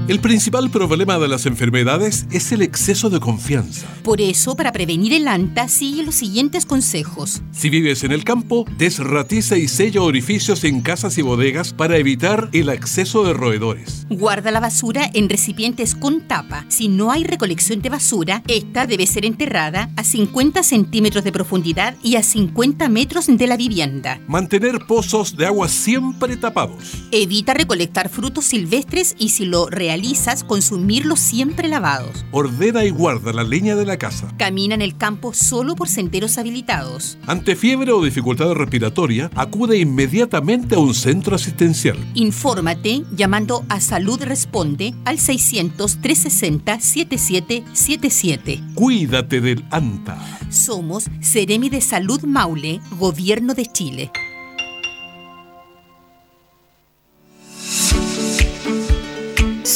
El principal problema de las enfermedades es el exceso de confianza. Por eso, para prevenir el anta, sigue los siguientes consejos. Si vives en el campo, desratiza y sella orificios en casas y bodegas para evitar el acceso de roedores. Guarda la basura en recipientes con tapa. Si no hay recolección de basura, esta debe ser enterrada a 50 centímetros de profundidad y a 50 metros de la vivienda. Mantener pozos de agua siempre tapados. Evita recolectar frutos silvestres y si lo realizas, realizas, consumirlos siempre lavados. Ordena y guarda la leña de la casa. Camina en el campo solo por senderos habilitados. Ante fiebre o dificultad respiratoria, acude inmediatamente a un centro asistencial. Infórmate llamando a Salud Responde al 600-360-7777. Cuídate del ANTA. Somos Seremi de Salud Maule, Gobierno de Chile.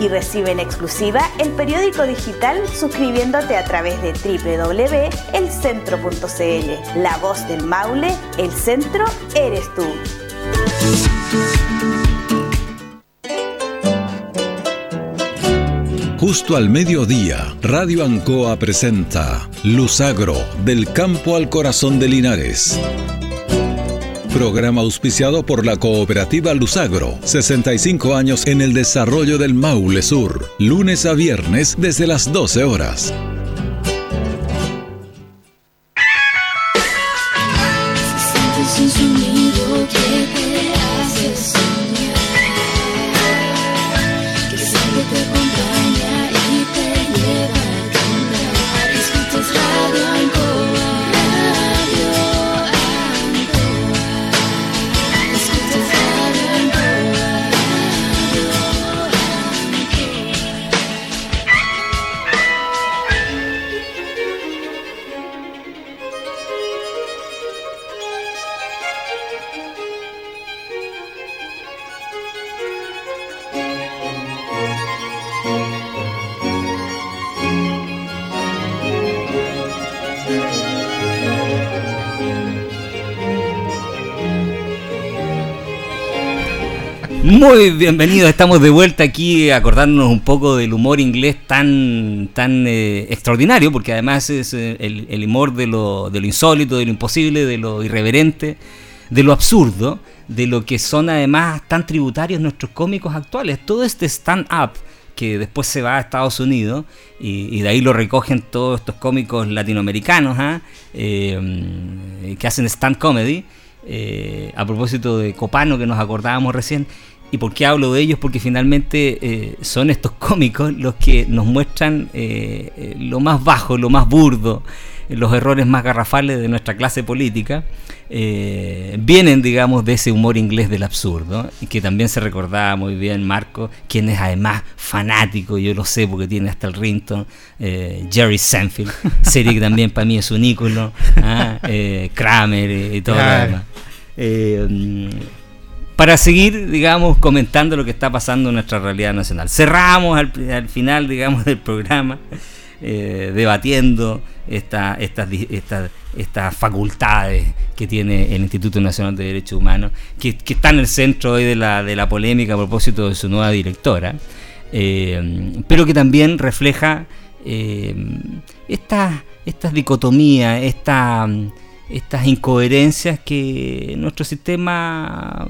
y recibe en exclusiva el periódico digital suscribiéndote a través de www.elcentro.cl. La voz del Maule, el centro eres tú. Justo al mediodía, Radio Ancoa presenta Luzagro, del campo al corazón de Linares. Programa auspiciado por la cooperativa Luzagro. 65 años en el desarrollo del Maule Sur. Lunes a viernes desde las 12 horas. Muy bienvenidos, estamos de vuelta aquí acordándonos un poco del humor inglés tan, tan eh, extraordinario, porque además es eh, el, humor de lo, de lo insólito, de lo imposible, de lo irreverente, de lo absurdo, de lo que son además tan tributarios nuestros cómicos actuales. Todo este stand-up que después se va a Estados Unidos y, de ahí lo recogen todos estos cómicos latinoamericanos ¿ah? eh, que hacen stand comedy. a propósito de Copano que nos acordábamos recién, ¿Y por qué hablo de ellos? Porque finalmente eh, son estos cómicos los que nos muestran eh, eh, lo más bajo, lo más burdo, los errores más garrafales de nuestra clase política. vienen, digamos, de ese humor inglés del absurdo, y que también se recordaba muy bien Marco, quien es además fanático, yo lo sé porque tiene hasta el Rinton, Jerry Senfield, serie que también para mí es un ícono, ¿ah? Kramer y todo lo demás para seguir, digamos, comentando lo que está pasando en nuestra realidad nacional. Cerramos al, final, digamos, del programa eh, debatiendo estas, facultades que tiene el Instituto Nacional de Derechos Humanos, que, está en el centro hoy de la, polémica a propósito de su nueva directora, eh, pero que también refleja eh, estas dicotomías, esta, estas incoherencias que nuestro sistema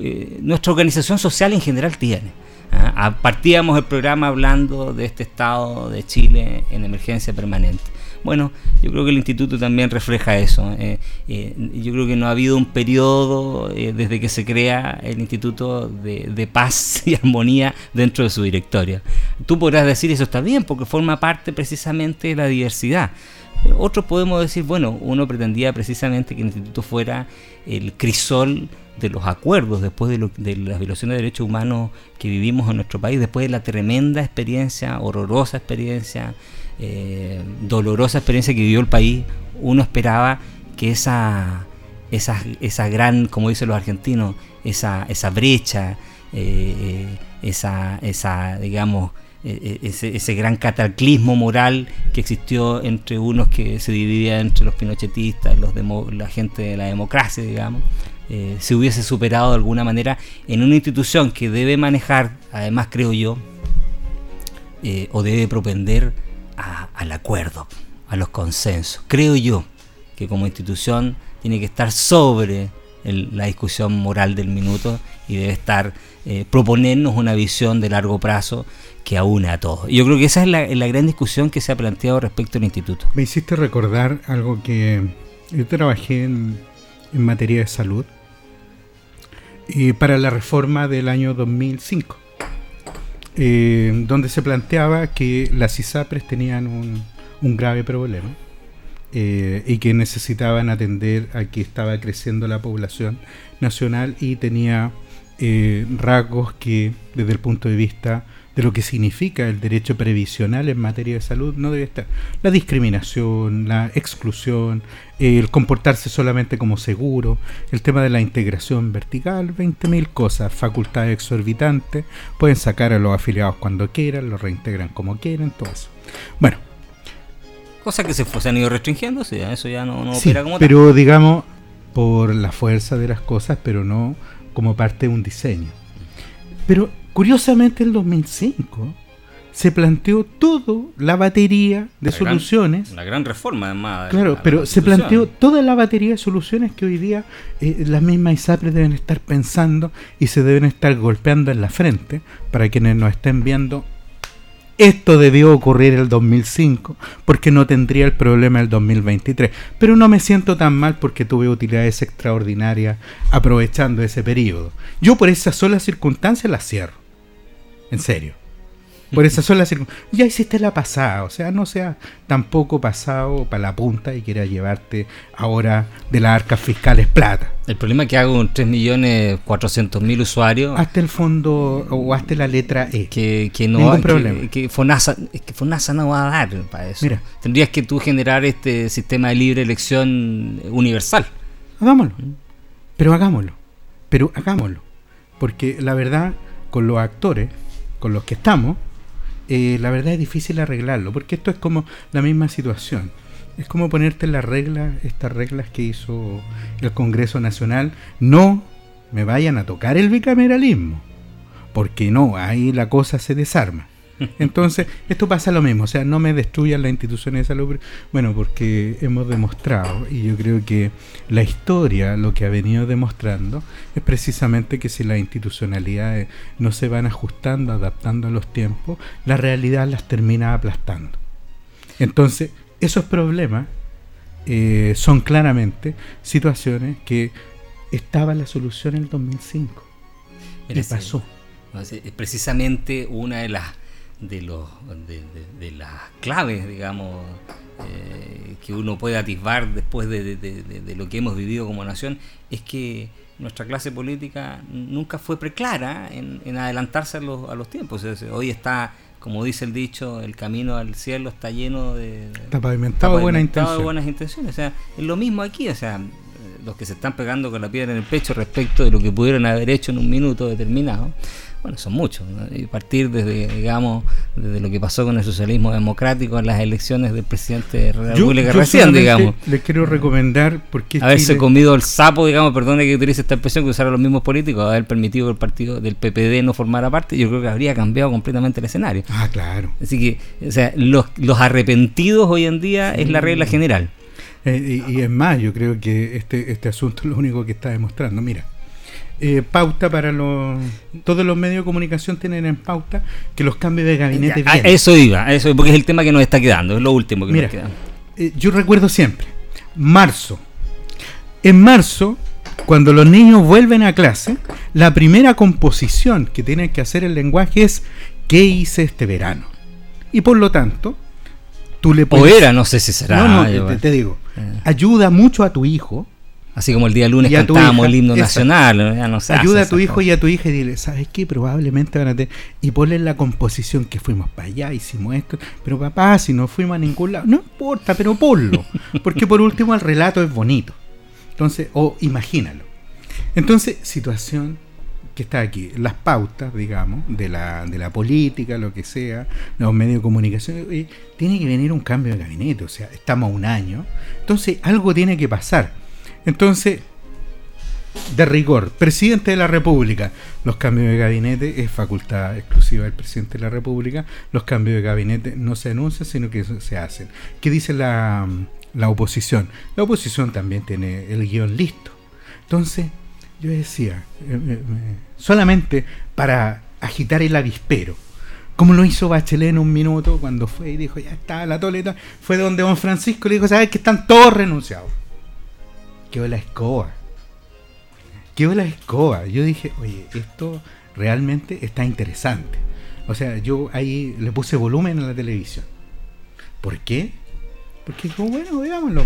eh, nuestra organización social en general tiene. ¿ah? Partíamos el programa hablando de este estado de Chile en emergencia permanente. Bueno, yo creo que el instituto también refleja eso. ¿eh? Eh, yo creo que no ha habido un periodo desde que se crea el instituto de, de, paz y armonía dentro de su directorio. Tú podrás decir eso está bien porque forma parte precisamente de la diversidad. Otros podemos decir, bueno, uno pretendía precisamente que el instituto fuera el crisol de los acuerdos, después de, de, las violaciones de derechos humanos que vivimos en nuestro país, después de la tremenda experiencia, horrorosa experiencia, eh, dolorosa experiencia que vivió el país, uno esperaba que esa, esa, esa gran, como dicen los argentinos, esa, esa brecha, eh, esa, esa, digamos, ese, ese, gran cataclismo moral que existió entre unos que se dividía entre los pinochetistas, los la gente de la democracia, digamos, eh, se hubiese superado de alguna manera en una institución que debe manejar, además creo yo, eh, o debe propender al acuerdo, a los consensos. Creo yo que como institución tiene que estar sobre la discusión moral del minuto y debe estar eh, proponernos una visión de largo plazo que aúne a todos. Yo creo que esa es la, gran discusión que se ha planteado respecto al instituto. Me hiciste recordar algo que yo trabajé en, en materia de salud y para la reforma del año 2005, eh, donde se planteaba que las ISAPRES tenían un, un grave problema eh, y que necesitaban atender a que estaba creciendo la población nacional y tenía eh, rasgos que desde el punto de vista de lo que significa el derecho previsional en materia de salud no debe estar. La discriminación, la exclusión, el comportarse solamente como seguro, el tema de la integración vertical, 20.000 cosas, facultades exorbitantes, pueden sacar a los afiliados cuando quieran, los reintegran como quieran, todo eso. Bueno. Cosas que se, se, han ido restringiendo, sí, eso ya no, no opera como Pero digamos, por la fuerza de las cosas, pero no como parte de un diseño. Pero Curiosamente, en 2005 se planteó toda la batería de soluciones. la gran reforma, además. Claro, pero se planteó toda la batería de soluciones que hoy día eh, las mismas ISAPRES deben estar pensando y se deben estar golpeando en la frente para quienes nos estén viendo esto debió ocurrir el 2005 porque no tendría el problema el 2023. Pero no me siento tan mal porque tuve utilidades extraordinarias aprovechando ese periodo. Yo por esa sola circunstancia la cierro. En serio. Por esas son las circunstancias. Ya hiciste la pasada, o sea, no sea tampoco pasado para la punta y quiera llevarte ahora de las arcas fiscales plata. El problema es que hago un 3.400.000 usuarios. Hasta el fondo o hasta la letra E. Que, que no Ningún problema. Que, FONASA, que FONASA no va a dar para eso. Mira. Tendrías que tú generar este sistema de libre elección universal. Hagámoslo. Pero hagámoslo. Pero hagámoslo. Porque la verdad, con los actores con los que estamos, eh, la verdad es difícil arreglarlo, porque esto es como la misma situación. Es como ponerte las reglas, estas reglas que hizo el Congreso Nacional, no me vayan a tocar el bicameralismo, porque no, ahí la cosa se desarma. Entonces, esto pasa lo mismo, o sea, no me destruyan las instituciones de salud, bueno, porque hemos demostrado, y yo creo que la historia lo que ha venido demostrando es precisamente que si las institucionalidades no se van ajustando, adaptando a los tiempos, la realidad las termina aplastando. Entonces, esos problemas eh, son claramente situaciones que estaba la solución en el 2005. ¿Qué pasó? Precisamente una de las de, los, de, las claves, digamos, eh, que uno puede atisbar después de, lo que hemos vivido como nación, es que nuestra clase política nunca fue preclara en, en adelantarse a los, a los tiempos. hoy está, como dice el dicho, el camino al cielo está lleno de... Está pavimentado, de buenas intenciones. buenas intenciones. O sea, es lo mismo aquí, o sea, los que se están pegando con la piedra en el pecho respecto de lo que pudieron haber hecho en un minuto determinado bueno, son muchos, y partir desde, digamos, desde lo que pasó con el socialismo democrático en las elecciones del presidente de la República recién, digamos. Les quiero recomendar porque haberse comido el sapo, digamos, perdone que utilice esta expresión que usaron los mismos políticos, haber permitido que el partido del PPD no formara parte, yo creo que habría cambiado completamente el escenario. Ah, claro. Así que, o sea, los, los arrepentidos hoy en día es la regla general. Eh, y, y, es más, yo creo que este, este asunto es lo único que está demostrando. Mira, eh, pauta para los. Todos los medios de comunicación tienen en pauta que los cambios de gabinete. vienen. Eso iba, eso, porque es el tema que nos está quedando, es lo último que nos queda. Eh, yo recuerdo siempre, marzo. En marzo, cuando los niños vuelven a clase, la primera composición que tienen que hacer el lenguaje es ¿qué hice este verano? Y por lo tanto, tú le puedes... O era, no sé si será. No, no, te, te, digo. Eh. Ayuda mucho a tu hijo Así como el día lunes cantábamos el himno nacional. Ya no Ayuda a tu hijo y a tu hija y dile, ¿sabes qué? Probablemente van a tener... Y ponle la composición que fuimos para allá, hicimos esto. Pero papá, si no fuimos a ningún lado, no importa, pero ponlo. Porque por último el relato es bonito. Entonces, o imagínalo. Entonces, situación que está aquí, las pautas, digamos, de la, de la política, lo que sea, los medios de comunicación, tiene que venir un cambio de gabinete, o sea, estamos a un año, entonces algo tiene que pasar. Entonces, de rigor, presidente de la República, los cambios de gabinete es facultad exclusiva del presidente de la República, los cambios de gabinete no se anuncian, sino que se hacen. ¿Qué dice la, la oposición? La oposición también tiene el guion listo. Entonces, yo decía, eh, eh, eh, solamente para agitar el avispero, como lo hizo Bachelet en un minuto cuando fue y dijo, ya está la toleta, fue donde don Francisco le dijo, sabes que están todos renunciados. Quedó la escoba. Quedó la escoba. Yo dije, oye, esto realmente está interesante. O sea, yo ahí le puse volumen a la televisión. ¿Por qué? Porque dijo, bueno, veámoslo.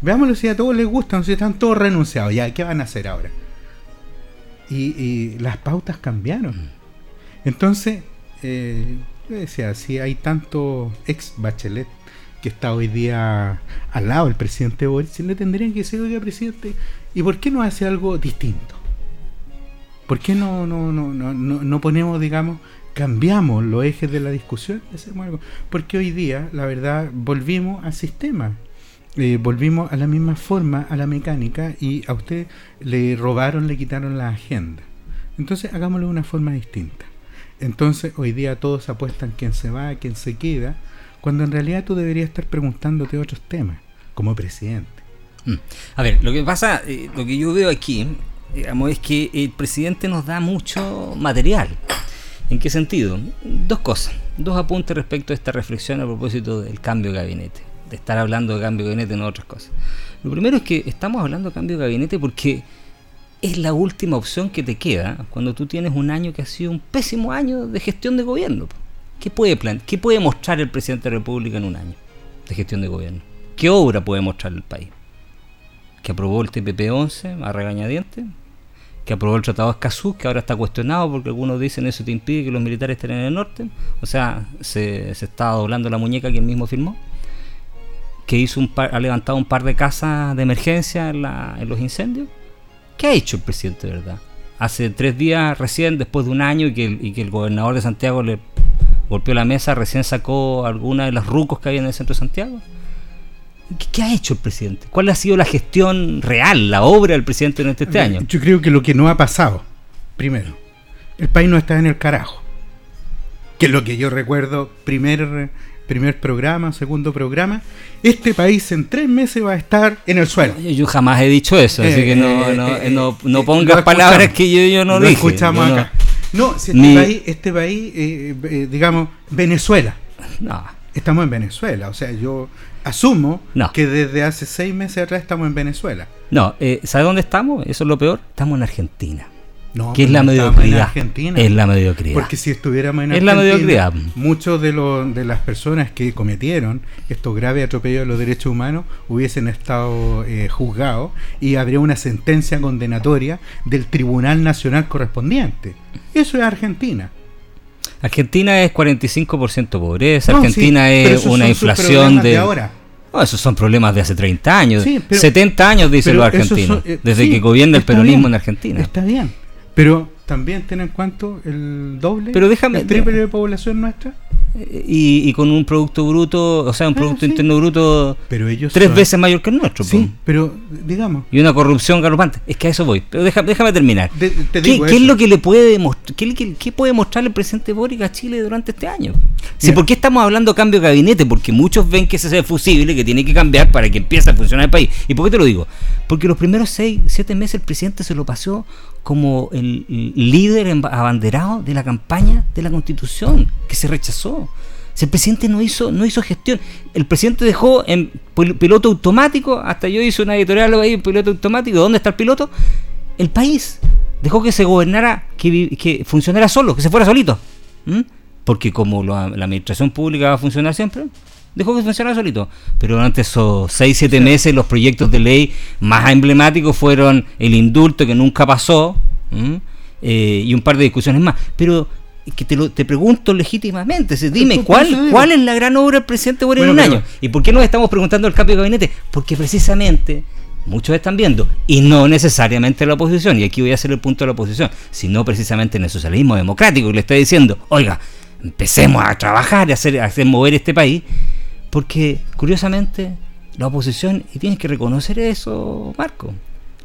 Veámoslo si a todos les gusta, si están todos renunciados, ya, ¿qué van a hacer ahora? Y, las pautas cambiaron. Entonces, eh, yo decía, si hay tanto ex Bachelet que está hoy día al lado del presidente Boris, le tendrían que decir, oiga, presidente, ¿y por qué no hace algo distinto? ¿Por qué no, no, no, no, no ponemos, digamos, cambiamos los ejes de la discusión? Porque hoy día, la verdad, volvimos al sistema. Eh, volvimos a la misma forma, a la mecánica, y a usted le robaron, le quitaron la agenda. Entonces hagámoslo de una forma distinta. Entonces hoy día todos apuestan quién se va, quién se queda, cuando en realidad tú deberías estar preguntándote otros temas, como presidente. Mm. A ver, lo que pasa, eh, lo que yo veo aquí, digamos, es que el presidente nos da mucho material. ¿En qué sentido? Dos cosas, dos apuntes respecto a esta reflexión a propósito del cambio de gabinete estar hablando de cambio de gabinete, no otras cosas. Lo primero es que estamos hablando de cambio de gabinete porque es la última opción que te queda cuando tú tienes un año que ha sido un pésimo año de gestión de gobierno. ¿Qué puede, plan ¿Qué puede mostrar el presidente de la República en un año de gestión de gobierno? ¿Qué obra puede mostrar el país? ¿Que aprobó el TPP-11 a regañadientes? ¿Que aprobó el Tratado de Escazú, que ahora está cuestionado porque algunos dicen eso te impide que los militares estén en el norte? O sea, se, está doblando la muñeca que él mismo firmó que hizo un ha levantado un par de casas de emergencia en, los incendios. ¿Qué ha hecho el presidente de verdad? Hace tres días recién, después de un año, y que, el, que el gobernador de Santiago le golpeó la mesa, recién sacó alguna de las rucos que había en el centro de Santiago. ¿Qué, ha hecho el presidente? ¿Cuál ha sido la gestión real, la obra del presidente en este, año? Yo creo que lo que no ha pasado, primero, el país no está en el carajo. Que es lo que yo recuerdo, primer primer programa, segundo programa, este país en tres meses va a estar en el suelo. Yo jamás he dicho eso, así que no, eh, no, eh, no, no eh, pongas palabras que yo, yo no lo dije. escuchamos acá. No, si este país, este país digamos, Venezuela. No. Estamos en Venezuela, o sea, yo asumo que desde hace seis meses atrás estamos en Venezuela. No, eh, ¿sabe dónde estamos? Eso es lo peor. Estamos en Argentina. No, que es la mediocridad. Argentina, es la mediocridad. Porque si estuviéramos en es la mediocridad. muchos de, los, de las personas que cometieron estos graves atropellos a los derechos humanos hubiesen estado eh, juzgados y habría una sentencia condenatoria del Tribunal Nacional correspondiente. Eso es Argentina. Argentina es 45% pobreza, Argentina es una inflación de... ahora. esos son problemas de hace 30 años. 70 años, dicen los argentinos, eh, desde que gobierna el peronismo en Argentina. Está bien. Pero también tiene en cuanto el doble, Pero déjame, el triple de población nuestra. Y, y, con un producto bruto, o sea, un ah, producto interno bruto pero ellos tres veces mayor que el nuestro. Sí, pero digamos. Y una corrupción galopante. Es que a eso voy. Pero déjame, déjame terminar. ¿Qué, ¿Qué, es lo que le puede qué, qué, puede mostrar el presidente Boric a Chile durante este año? Si, ¿Por qué estamos hablando de cambio de gabinete? Porque muchos ven que ese es fusible, que tiene que cambiar para que empiece a funcionar el país. ¿Y por qué te lo digo? Porque los primeros seis, siete meses el presidente se lo pasó como el líder abanderado de la campaña de la constitución que se rechazó. Si el presidente no hizo, no hizo gestión, el presidente dejó en piloto automático, hasta yo hice una editorial ahí en piloto automático, ¿dónde está el piloto? El país dejó que se gobernara, que, que funcionara solo, que se fuera solito. Porque como la administración pública va a funcionar siempre, dejó que funcionara solito. Pero durante esos 6, 7 meses los proyectos de ley más emblemáticos fueron el indulto que nunca pasó eh, y un par de discusiones más. Pero que te, lo, te pregunto legítimamente, dime, ¿cuál, ¿cuál es la gran obra del presidente Boric en un año? ¿Y por qué nos estamos preguntando el cambio de gabinete? Porque precisamente muchos están viendo, y no necesariamente la oposición, y aquí voy a hacer el punto de la oposición, sino precisamente en el socialismo democrático, que le está diciendo, oiga, empecemos a trabajar y hacer, a hacer mover este país, porque curiosamente la oposición, y tienes que reconocer eso, Marco,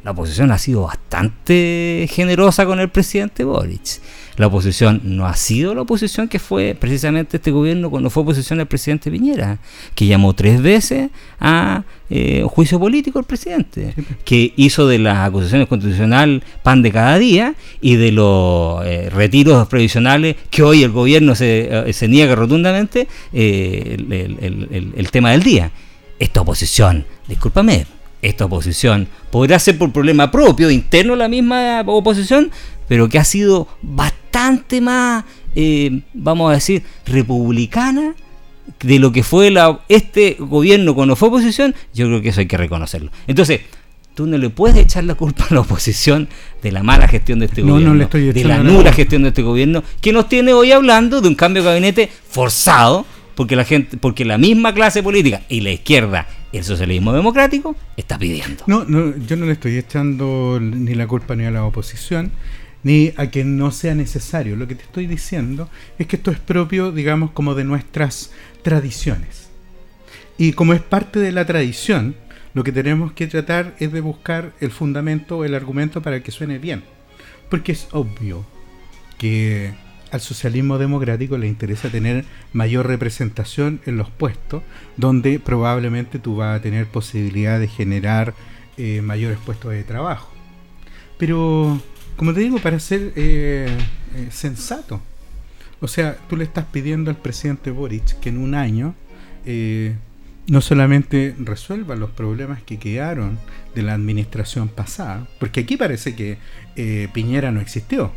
la oposición ha sido bastante generosa con el presidente Boric. La oposición no ha sido la oposición que fue precisamente este gobierno cuando fue oposición al presidente Piñera, que llamó tres veces a eh, juicio político al presidente, que hizo de las acusaciones constitucionales pan de cada día y de los eh, retiros previsionales que hoy el gobierno se, eh, niega rotundamente el, el tema del día. Esta oposición, discúlpame, esta oposición podrá ser por problema propio, interno a la misma oposición, pero que ha sido bastante más, eh, vamos a decir, republicana de lo que fue la, este gobierno cuando fue oposición, yo creo que eso hay que reconocerlo. Entonces, tú no le puedes echar la culpa a la oposición de la mala gestión de este gobierno, de la nula gestión de este gobierno, que nos tiene hoy hablando de un cambio de gabinete forzado, porque la gente, porque la misma clase política y la izquierda, el socialismo democrático, está pidiendo. No, no, yo no le estoy echando ni la culpa ni a la oposición, ni a que no sea necesario. Lo que te estoy diciendo es que esto es propio, digamos, como de nuestras tradiciones. Y como es parte de la tradición, lo que tenemos que tratar es de buscar el fundamento, el argumento para que suene bien. Porque es obvio que al socialismo democrático le interesa tener mayor representación en los puestos, donde probablemente tú vas a tener posibilidad de generar eh, mayores puestos de trabajo. Pero, como te digo, para ser eh, eh, sensato, o sea, tú le estás pidiendo al presidente Boric que en un año no solamente resuelva los problemas que quedaron de la administración pasada, porque aquí parece que Piñera no existió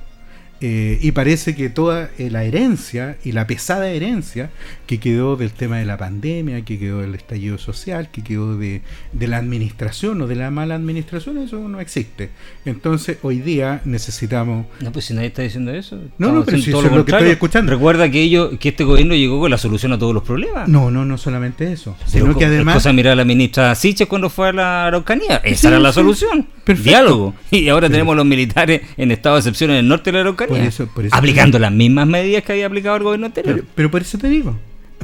eh, y parece que toda eh, la herencia y la pesada herencia que quedó del tema de la pandemia, que quedó del estallido social, que quedó de, la administración o de la mala administración, eso no existe. Entonces hoy día necesitamos... No, pues si nadie está diciendo eso. No, no, pero si eso es lo que estoy escuchando. Recuerda que, ellos, que este gobierno llegó con la solución a todos los problemas. No, no, no solamente eso. sino que además... cosa mirar a la ministra Siches cuando fue a la Araucanía. Esa era la solución. Diálogo. Y ahora tenemos los militares en estado de excepción en el norte de la Araucanía aplicando las mismas medidas que había aplicado el gobierno anterior. Pero, por eso te digo.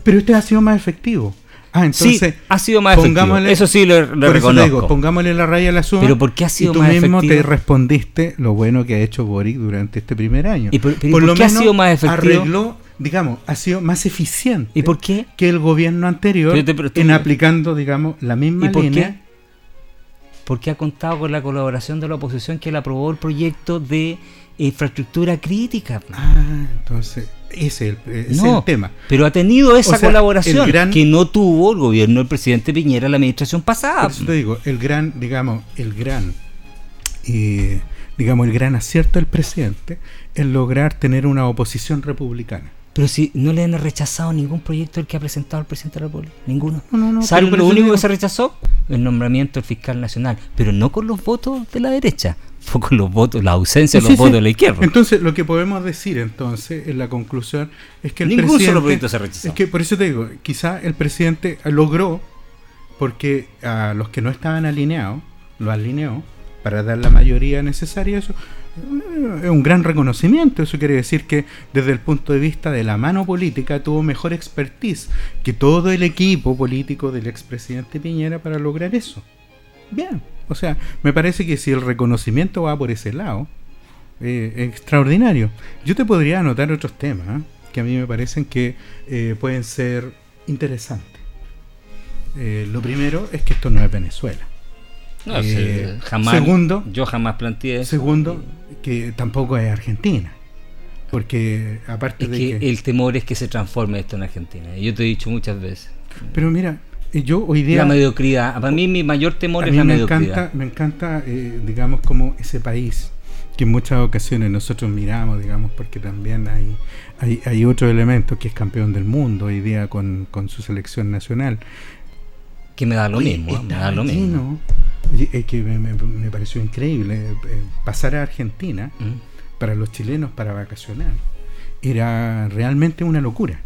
Pero este ha sido más efectivo. Ah, entonces. ha sido más efectivo. Eso sí lo, reconozco. pongámosle la raya a la suma. Pero ¿por qué ha sido y tú mismo te respondiste lo bueno que ha hecho Boric durante este primer año. ¿Y por, lo qué ha sido más efectivo? Arregló, digamos, ha sido más eficiente. ¿Y por qué? Que el gobierno anterior en aplicando, digamos, la misma ¿Y por línea. Qué? Porque ha contado con la colaboración de la oposición que le aprobó el proyecto de infraestructura crítica. Ah, entonces ese es el, tema. Pero ha tenido esa colaboración que no tuvo el gobierno del presidente Piñera la administración pasada. te digo, el gran, digamos, el gran, eh, digamos, el gran acierto del presidente es lograr tener una oposición republicana. Pero si no le han rechazado ningún proyecto el que ha presentado el presidente de la República, ninguno. No, no, no, Salvo lo único que se rechazó, el nombramiento del fiscal nacional, pero no con los votos de la derecha, con los votos, la ausencia de los votos de la izquierda. Entonces, lo que podemos decir entonces en la conclusión es que el Ningún presidente, solo proyecto se rechazó. Es que por eso te digo, quizá el presidente logró, porque a los que no estaban alineados, lo alineó para dar la mayoría necesaria. Eso es un gran reconocimiento. Eso quiere decir que desde el punto de vista de la mano política tuvo mejor expertise que todo el equipo político del expresidente Piñera para lograr eso. Bien, o sea, me parece que si el reconocimiento va por ese lado, eh, es extraordinario. Yo te podría anotar otros temas ¿eh? que a mí me parecen que eh, pueden ser interesantes. lo primero es que esto no es Venezuela. No, jamás, segundo, yo jamás planteé eso. Segundo, que tampoco es Argentina. Porque aparte de que, el temor es que se transforme esto en Argentina. Yo te he dicho muchas veces. Pero mira, yo hoy día... La mediocridad. Para mí mi mayor temor es la me mediocridad. Encanta, me encanta, eh, digamos, como ese país que en muchas ocasiones nosotros miramos, digamos, porque también hay, hay, hay otro elemento que es campeón del mundo hoy día con, con su selección nacional. Que me da lo mismo, me da lo mismo. es que me, me, pareció increíble eh, pasar a Argentina mm. para los chilenos para vacacionar. Era realmente una locura.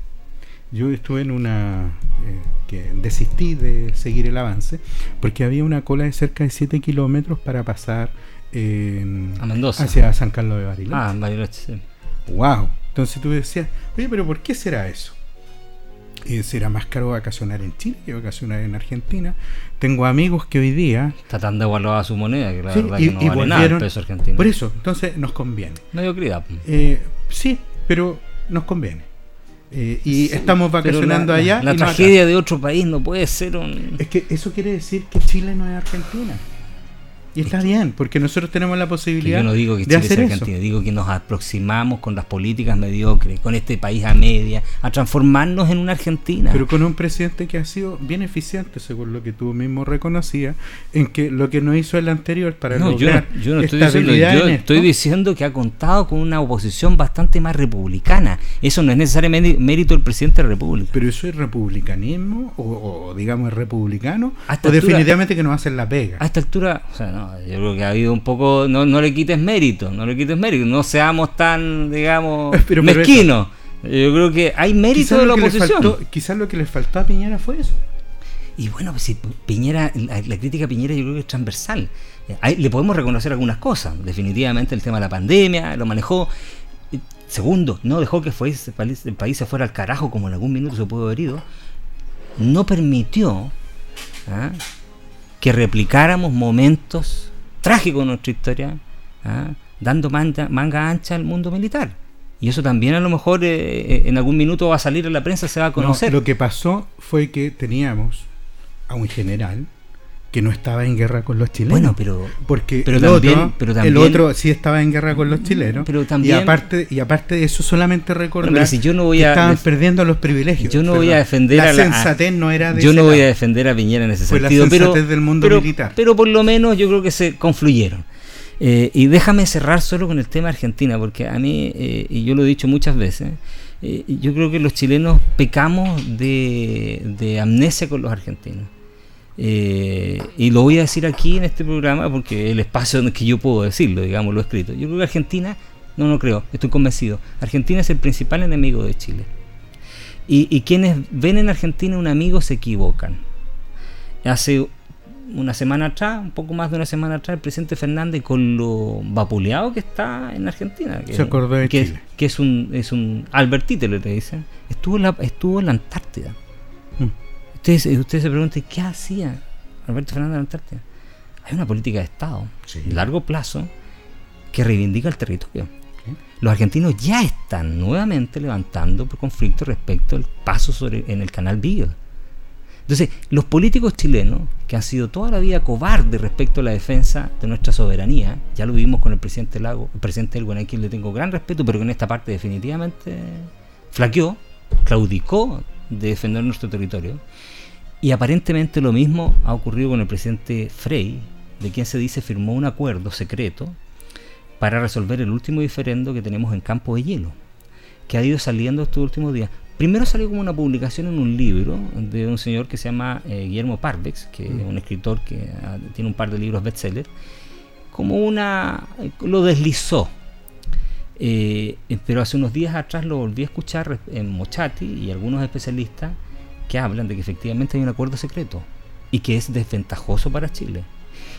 Yo estuve en una... Eh, que desistí de seguir el avance porque había una cola de cerca de 7 kilómetros para pasar a Mendoza. hacia San Carlos de Bariloche. Ah, en Bariloche, sí. Wow. Entonces tú decías, oye, pero ¿por qué será eso? Y será más caro vacacionar en Chile que vacacionar en Argentina. Tengo amigos que hoy día. Está tan devaluada su moneda que la verdad que no vale nada el peso argentino. Por eso, entonces nos conviene. Mediocridad. Eh, sí, pero nos conviene. Eh, y estamos vacacionando allá. La, tragedia de otro país no puede ser un. Es que eso quiere decir que Chile no es Argentina. Y está bien, porque nosotros tenemos la posibilidad. yo no digo que Chile sea Argentina, digo que nos aproximamos con las políticas mediocres, con este país a media, a transformarnos en una Argentina. Pero con un presidente que ha sido bien eficiente, según lo que tú mismo reconocías, en que lo que no hizo el anterior para no, lograr yo no, yo no estoy diciendo, yo estoy diciendo que ha contado con una oposición bastante más republicana. Eso no es necesariamente mérito del presidente de la República. Pero eso es republicanismo o, digamos es republicano o definitivamente que no hacen la pega. A esta altura, o sea, yo creo que ha habido un poco, no, no le quites mérito, no le quites mérito, no seamos tan, digamos, mezquinos. Yo creo que hay mérito de la oposición. quizás lo que le faltó a Piñera fue eso. Y bueno, pues si Piñera, la, crítica a Piñera yo creo que es transversal. Le podemos reconocer algunas cosas. Definitivamente el tema de la pandemia lo manejó. Segundo, no dejó que fue, el país se fuera al carajo como en algún minuto se pudo haber ido. No permitió ¿ah? Que replicáramos momentos trágico en nuestra historia, ¿ah? dando manga, ancha al mundo militar. Y eso también a lo mejor eh, eh, en algún minuto va a salir en la prensa, se va a conocer. lo que pasó fue que teníamos a un general que no estaba en guerra con los chilenos. Bueno, pero porque el, otro, el otro sí estaba en guerra con los chilenos. Pero también, y aparte y aparte de eso solamente recordar si yo no voy a, estaban perdiendo los privilegios. Yo no voy a defender a la sensatez no era Yo no voy a defender a Piñera en ese sentido, pero del mundo militar. pero por lo menos yo creo que se confluyeron. Eh, y déjame cerrar solo con el tema Argentina, porque a mí, eh, y yo lo he dicho muchas veces, eh, yo creo que los chilenos pecamos de, de amnesia con los argentinos. Eh, y lo voy a decir aquí en este programa porque el espacio en el que yo puedo decirlo, digamos, lo escrito. Yo creo que Argentina, no, no creo, estoy convencido. Argentina es el principal enemigo de Chile. Y, quienes ven en Argentina un amigo se equivocan. Hace una semana atrás, un poco más de una semana atrás, el presidente Fernández, con lo vapuleado que está en Argentina, que, se acordó de que, Chile. Es, que es un, es un Albertito, le dicen, estuvo en la, estuvo en la Antártida. Ustedes, se preguntan, ¿qué hacía Alberto Fernández en la Antártida? Hay una política de Estado, de largo plazo, que reivindica el territorio. Los argentinos ya están nuevamente levantando por conflicto respecto al paso sobre, en el canal Beagle. Entonces, los políticos chilenos, que han sido toda la vida cobardes respecto a la defensa de nuestra soberanía, ya lo vivimos con el presidente Lago, el presidente del quien le tengo gran respeto, pero que en esta parte definitivamente flaqueó, claudicó de defender nuestro territorio. Y aparentemente lo mismo ha ocurrido con el presidente Frey, de quien se dice firmó un acuerdo secreto para resolver el último diferendo que tenemos en Campo de Hielo, que ha ido saliendo estos últimos días. Primero salió como una publicación en un libro de un señor que se llama eh, Guillermo Parvex, que es un escritor que ah, tiene un par de libros bestseller, como una... lo deslizó. Eh, pero hace unos días atrás lo volví a escuchar en Mochati y algunos especialistas que hablan de que efectivamente hay un acuerdo secreto y que es desventajoso para Chile.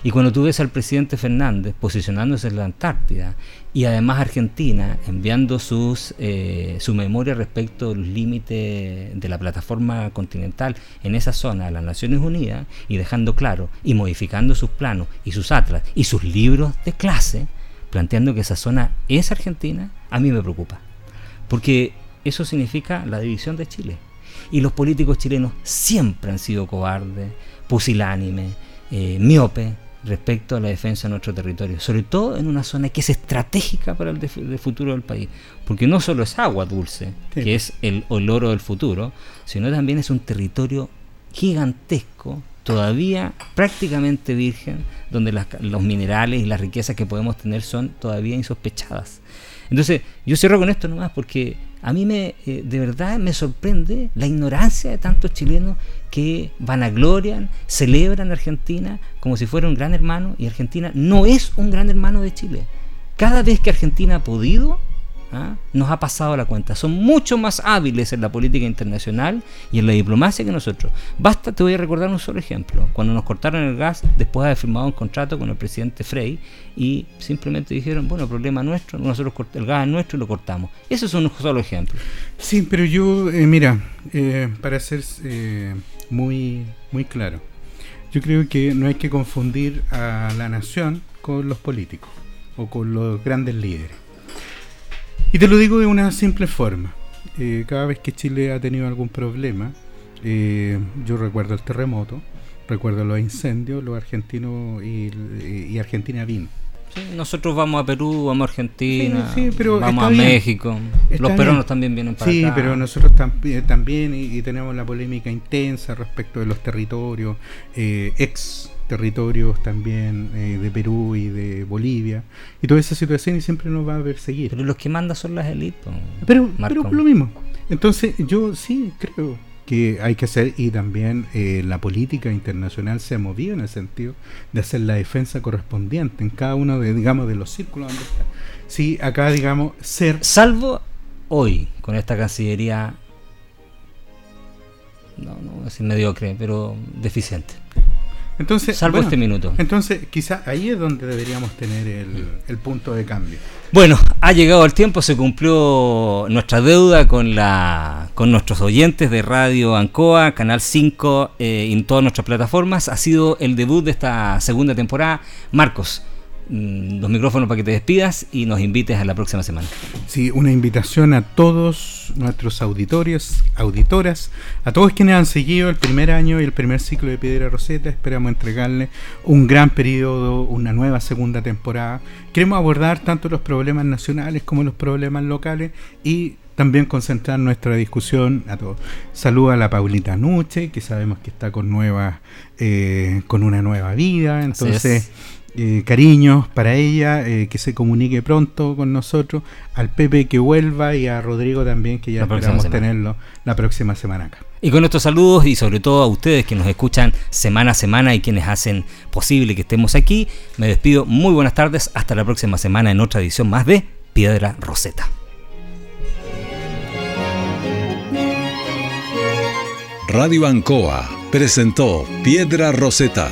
Y cuando tú ves al presidente Fernández posicionándose en la Antártida y además Argentina enviando sus, eh, su memoria respecto a los límites de la plataforma continental en esa zona a las Naciones Unidas y dejando claro y modificando sus planos y sus atlas y sus libros de clase, planteando que esa zona es Argentina, a mí me preocupa. Porque eso significa la división de Chile. Y los políticos chilenos siempre han sido cobardes, pusilánimes, eh, miope respecto a la defensa de nuestro territorio, sobre todo en una zona que es estratégica para el, futuro del país, porque no solo es agua dulce, que es el, oro del futuro, sino también es un territorio gigantesco todavía prácticamente virgen, donde los minerales y las riquezas que podemos tener son todavía insospechadas. Entonces, yo cierro con esto nomás porque a mí me, eh, de verdad me sorprende la ignorancia de tantos chilenos que vanaglorian, celebran a Argentina como si fuera un gran hermano y Argentina no es un gran hermano de Chile. Cada vez que Argentina ha podido, ¿ah? nos ha pasado la cuenta. Son mucho más hábiles en la política internacional y en la diplomacia que nosotros. Basta, te voy a recordar un solo ejemplo. Cuando nos cortaron el gas, después de haber firmado un contrato con el presidente Frey, y simplemente dijeron, bueno, problema nuestro, nosotros el gas es nuestro y lo cortamos. Ese es un solo ejemplo. Sí, pero yo, eh, mira, eh, para ser eh, muy, muy claro, yo creo que no hay que confundir a la nación con los políticos o con los grandes líderes. Y te lo digo de una simple forma. Eh, cada vez que Chile ha tenido algún problema, eh, yo recuerdo el terremoto, recuerdo los incendios, los argentinos y, Argentina vino. nosotros vamos a Perú, vamos a Argentina, vamos a México. los peruanos también vienen para sí, pero nosotros también y, tenemos la polémica intensa respecto de los territorios eh, ex territorios también eh, de Perú y de Bolivia y toda esa situación y siempre nos va a perseguir. Pero los que mandan son las élites. Pero, pero lo mismo. Entonces yo sí creo que hay que hacer y también eh, la política internacional se ha movido en el sentido de hacer la defensa correspondiente en cada uno de digamos de los círculos donde está. Sí, acá digamos ser salvo hoy con esta cancillería no, no decir mediocre, pero deficiente. Entonces, Salvo este minuto. Entonces, quizá ahí es donde deberíamos tener el, punto de cambio. Bueno, ha llegado el tiempo, se cumplió nuestra deuda con la con nuestros oyentes de Radio Ancoa, Canal 5 eh, en todas nuestras plataformas. Ha sido el debut de esta segunda temporada. Marcos, Mm, los micrófonos para que te despidas y nos invites a la próxima semana. Sí, una invitación a todos nuestros auditorios, auditoras, a todos quienes han seguido el primer año y el primer ciclo de Piedra Roseta. Esperamos entregarle un gran periodo, una nueva segunda temporada. Queremos abordar tanto los problemas nacionales como los problemas locales y también concentrar nuestra discusión a todos. Saluda a la Paulita Nuche, que sabemos que está con nueva, eh, con una nueva vida. Entonces, eh, cariños para ella, eh, que se comunique pronto con nosotros, al Pepe que vuelva y a Rodrigo también, que ya esperamos tenerlo la próxima semana acá. Y con estos saludos y sobre todo a ustedes que nos escuchan semana a semana y quienes hacen posible que estemos aquí, me despido. Muy buenas tardes, hasta la próxima semana en otra edición más de Piedra Roseta. Radio Ancoa presentó Piedra Roseta,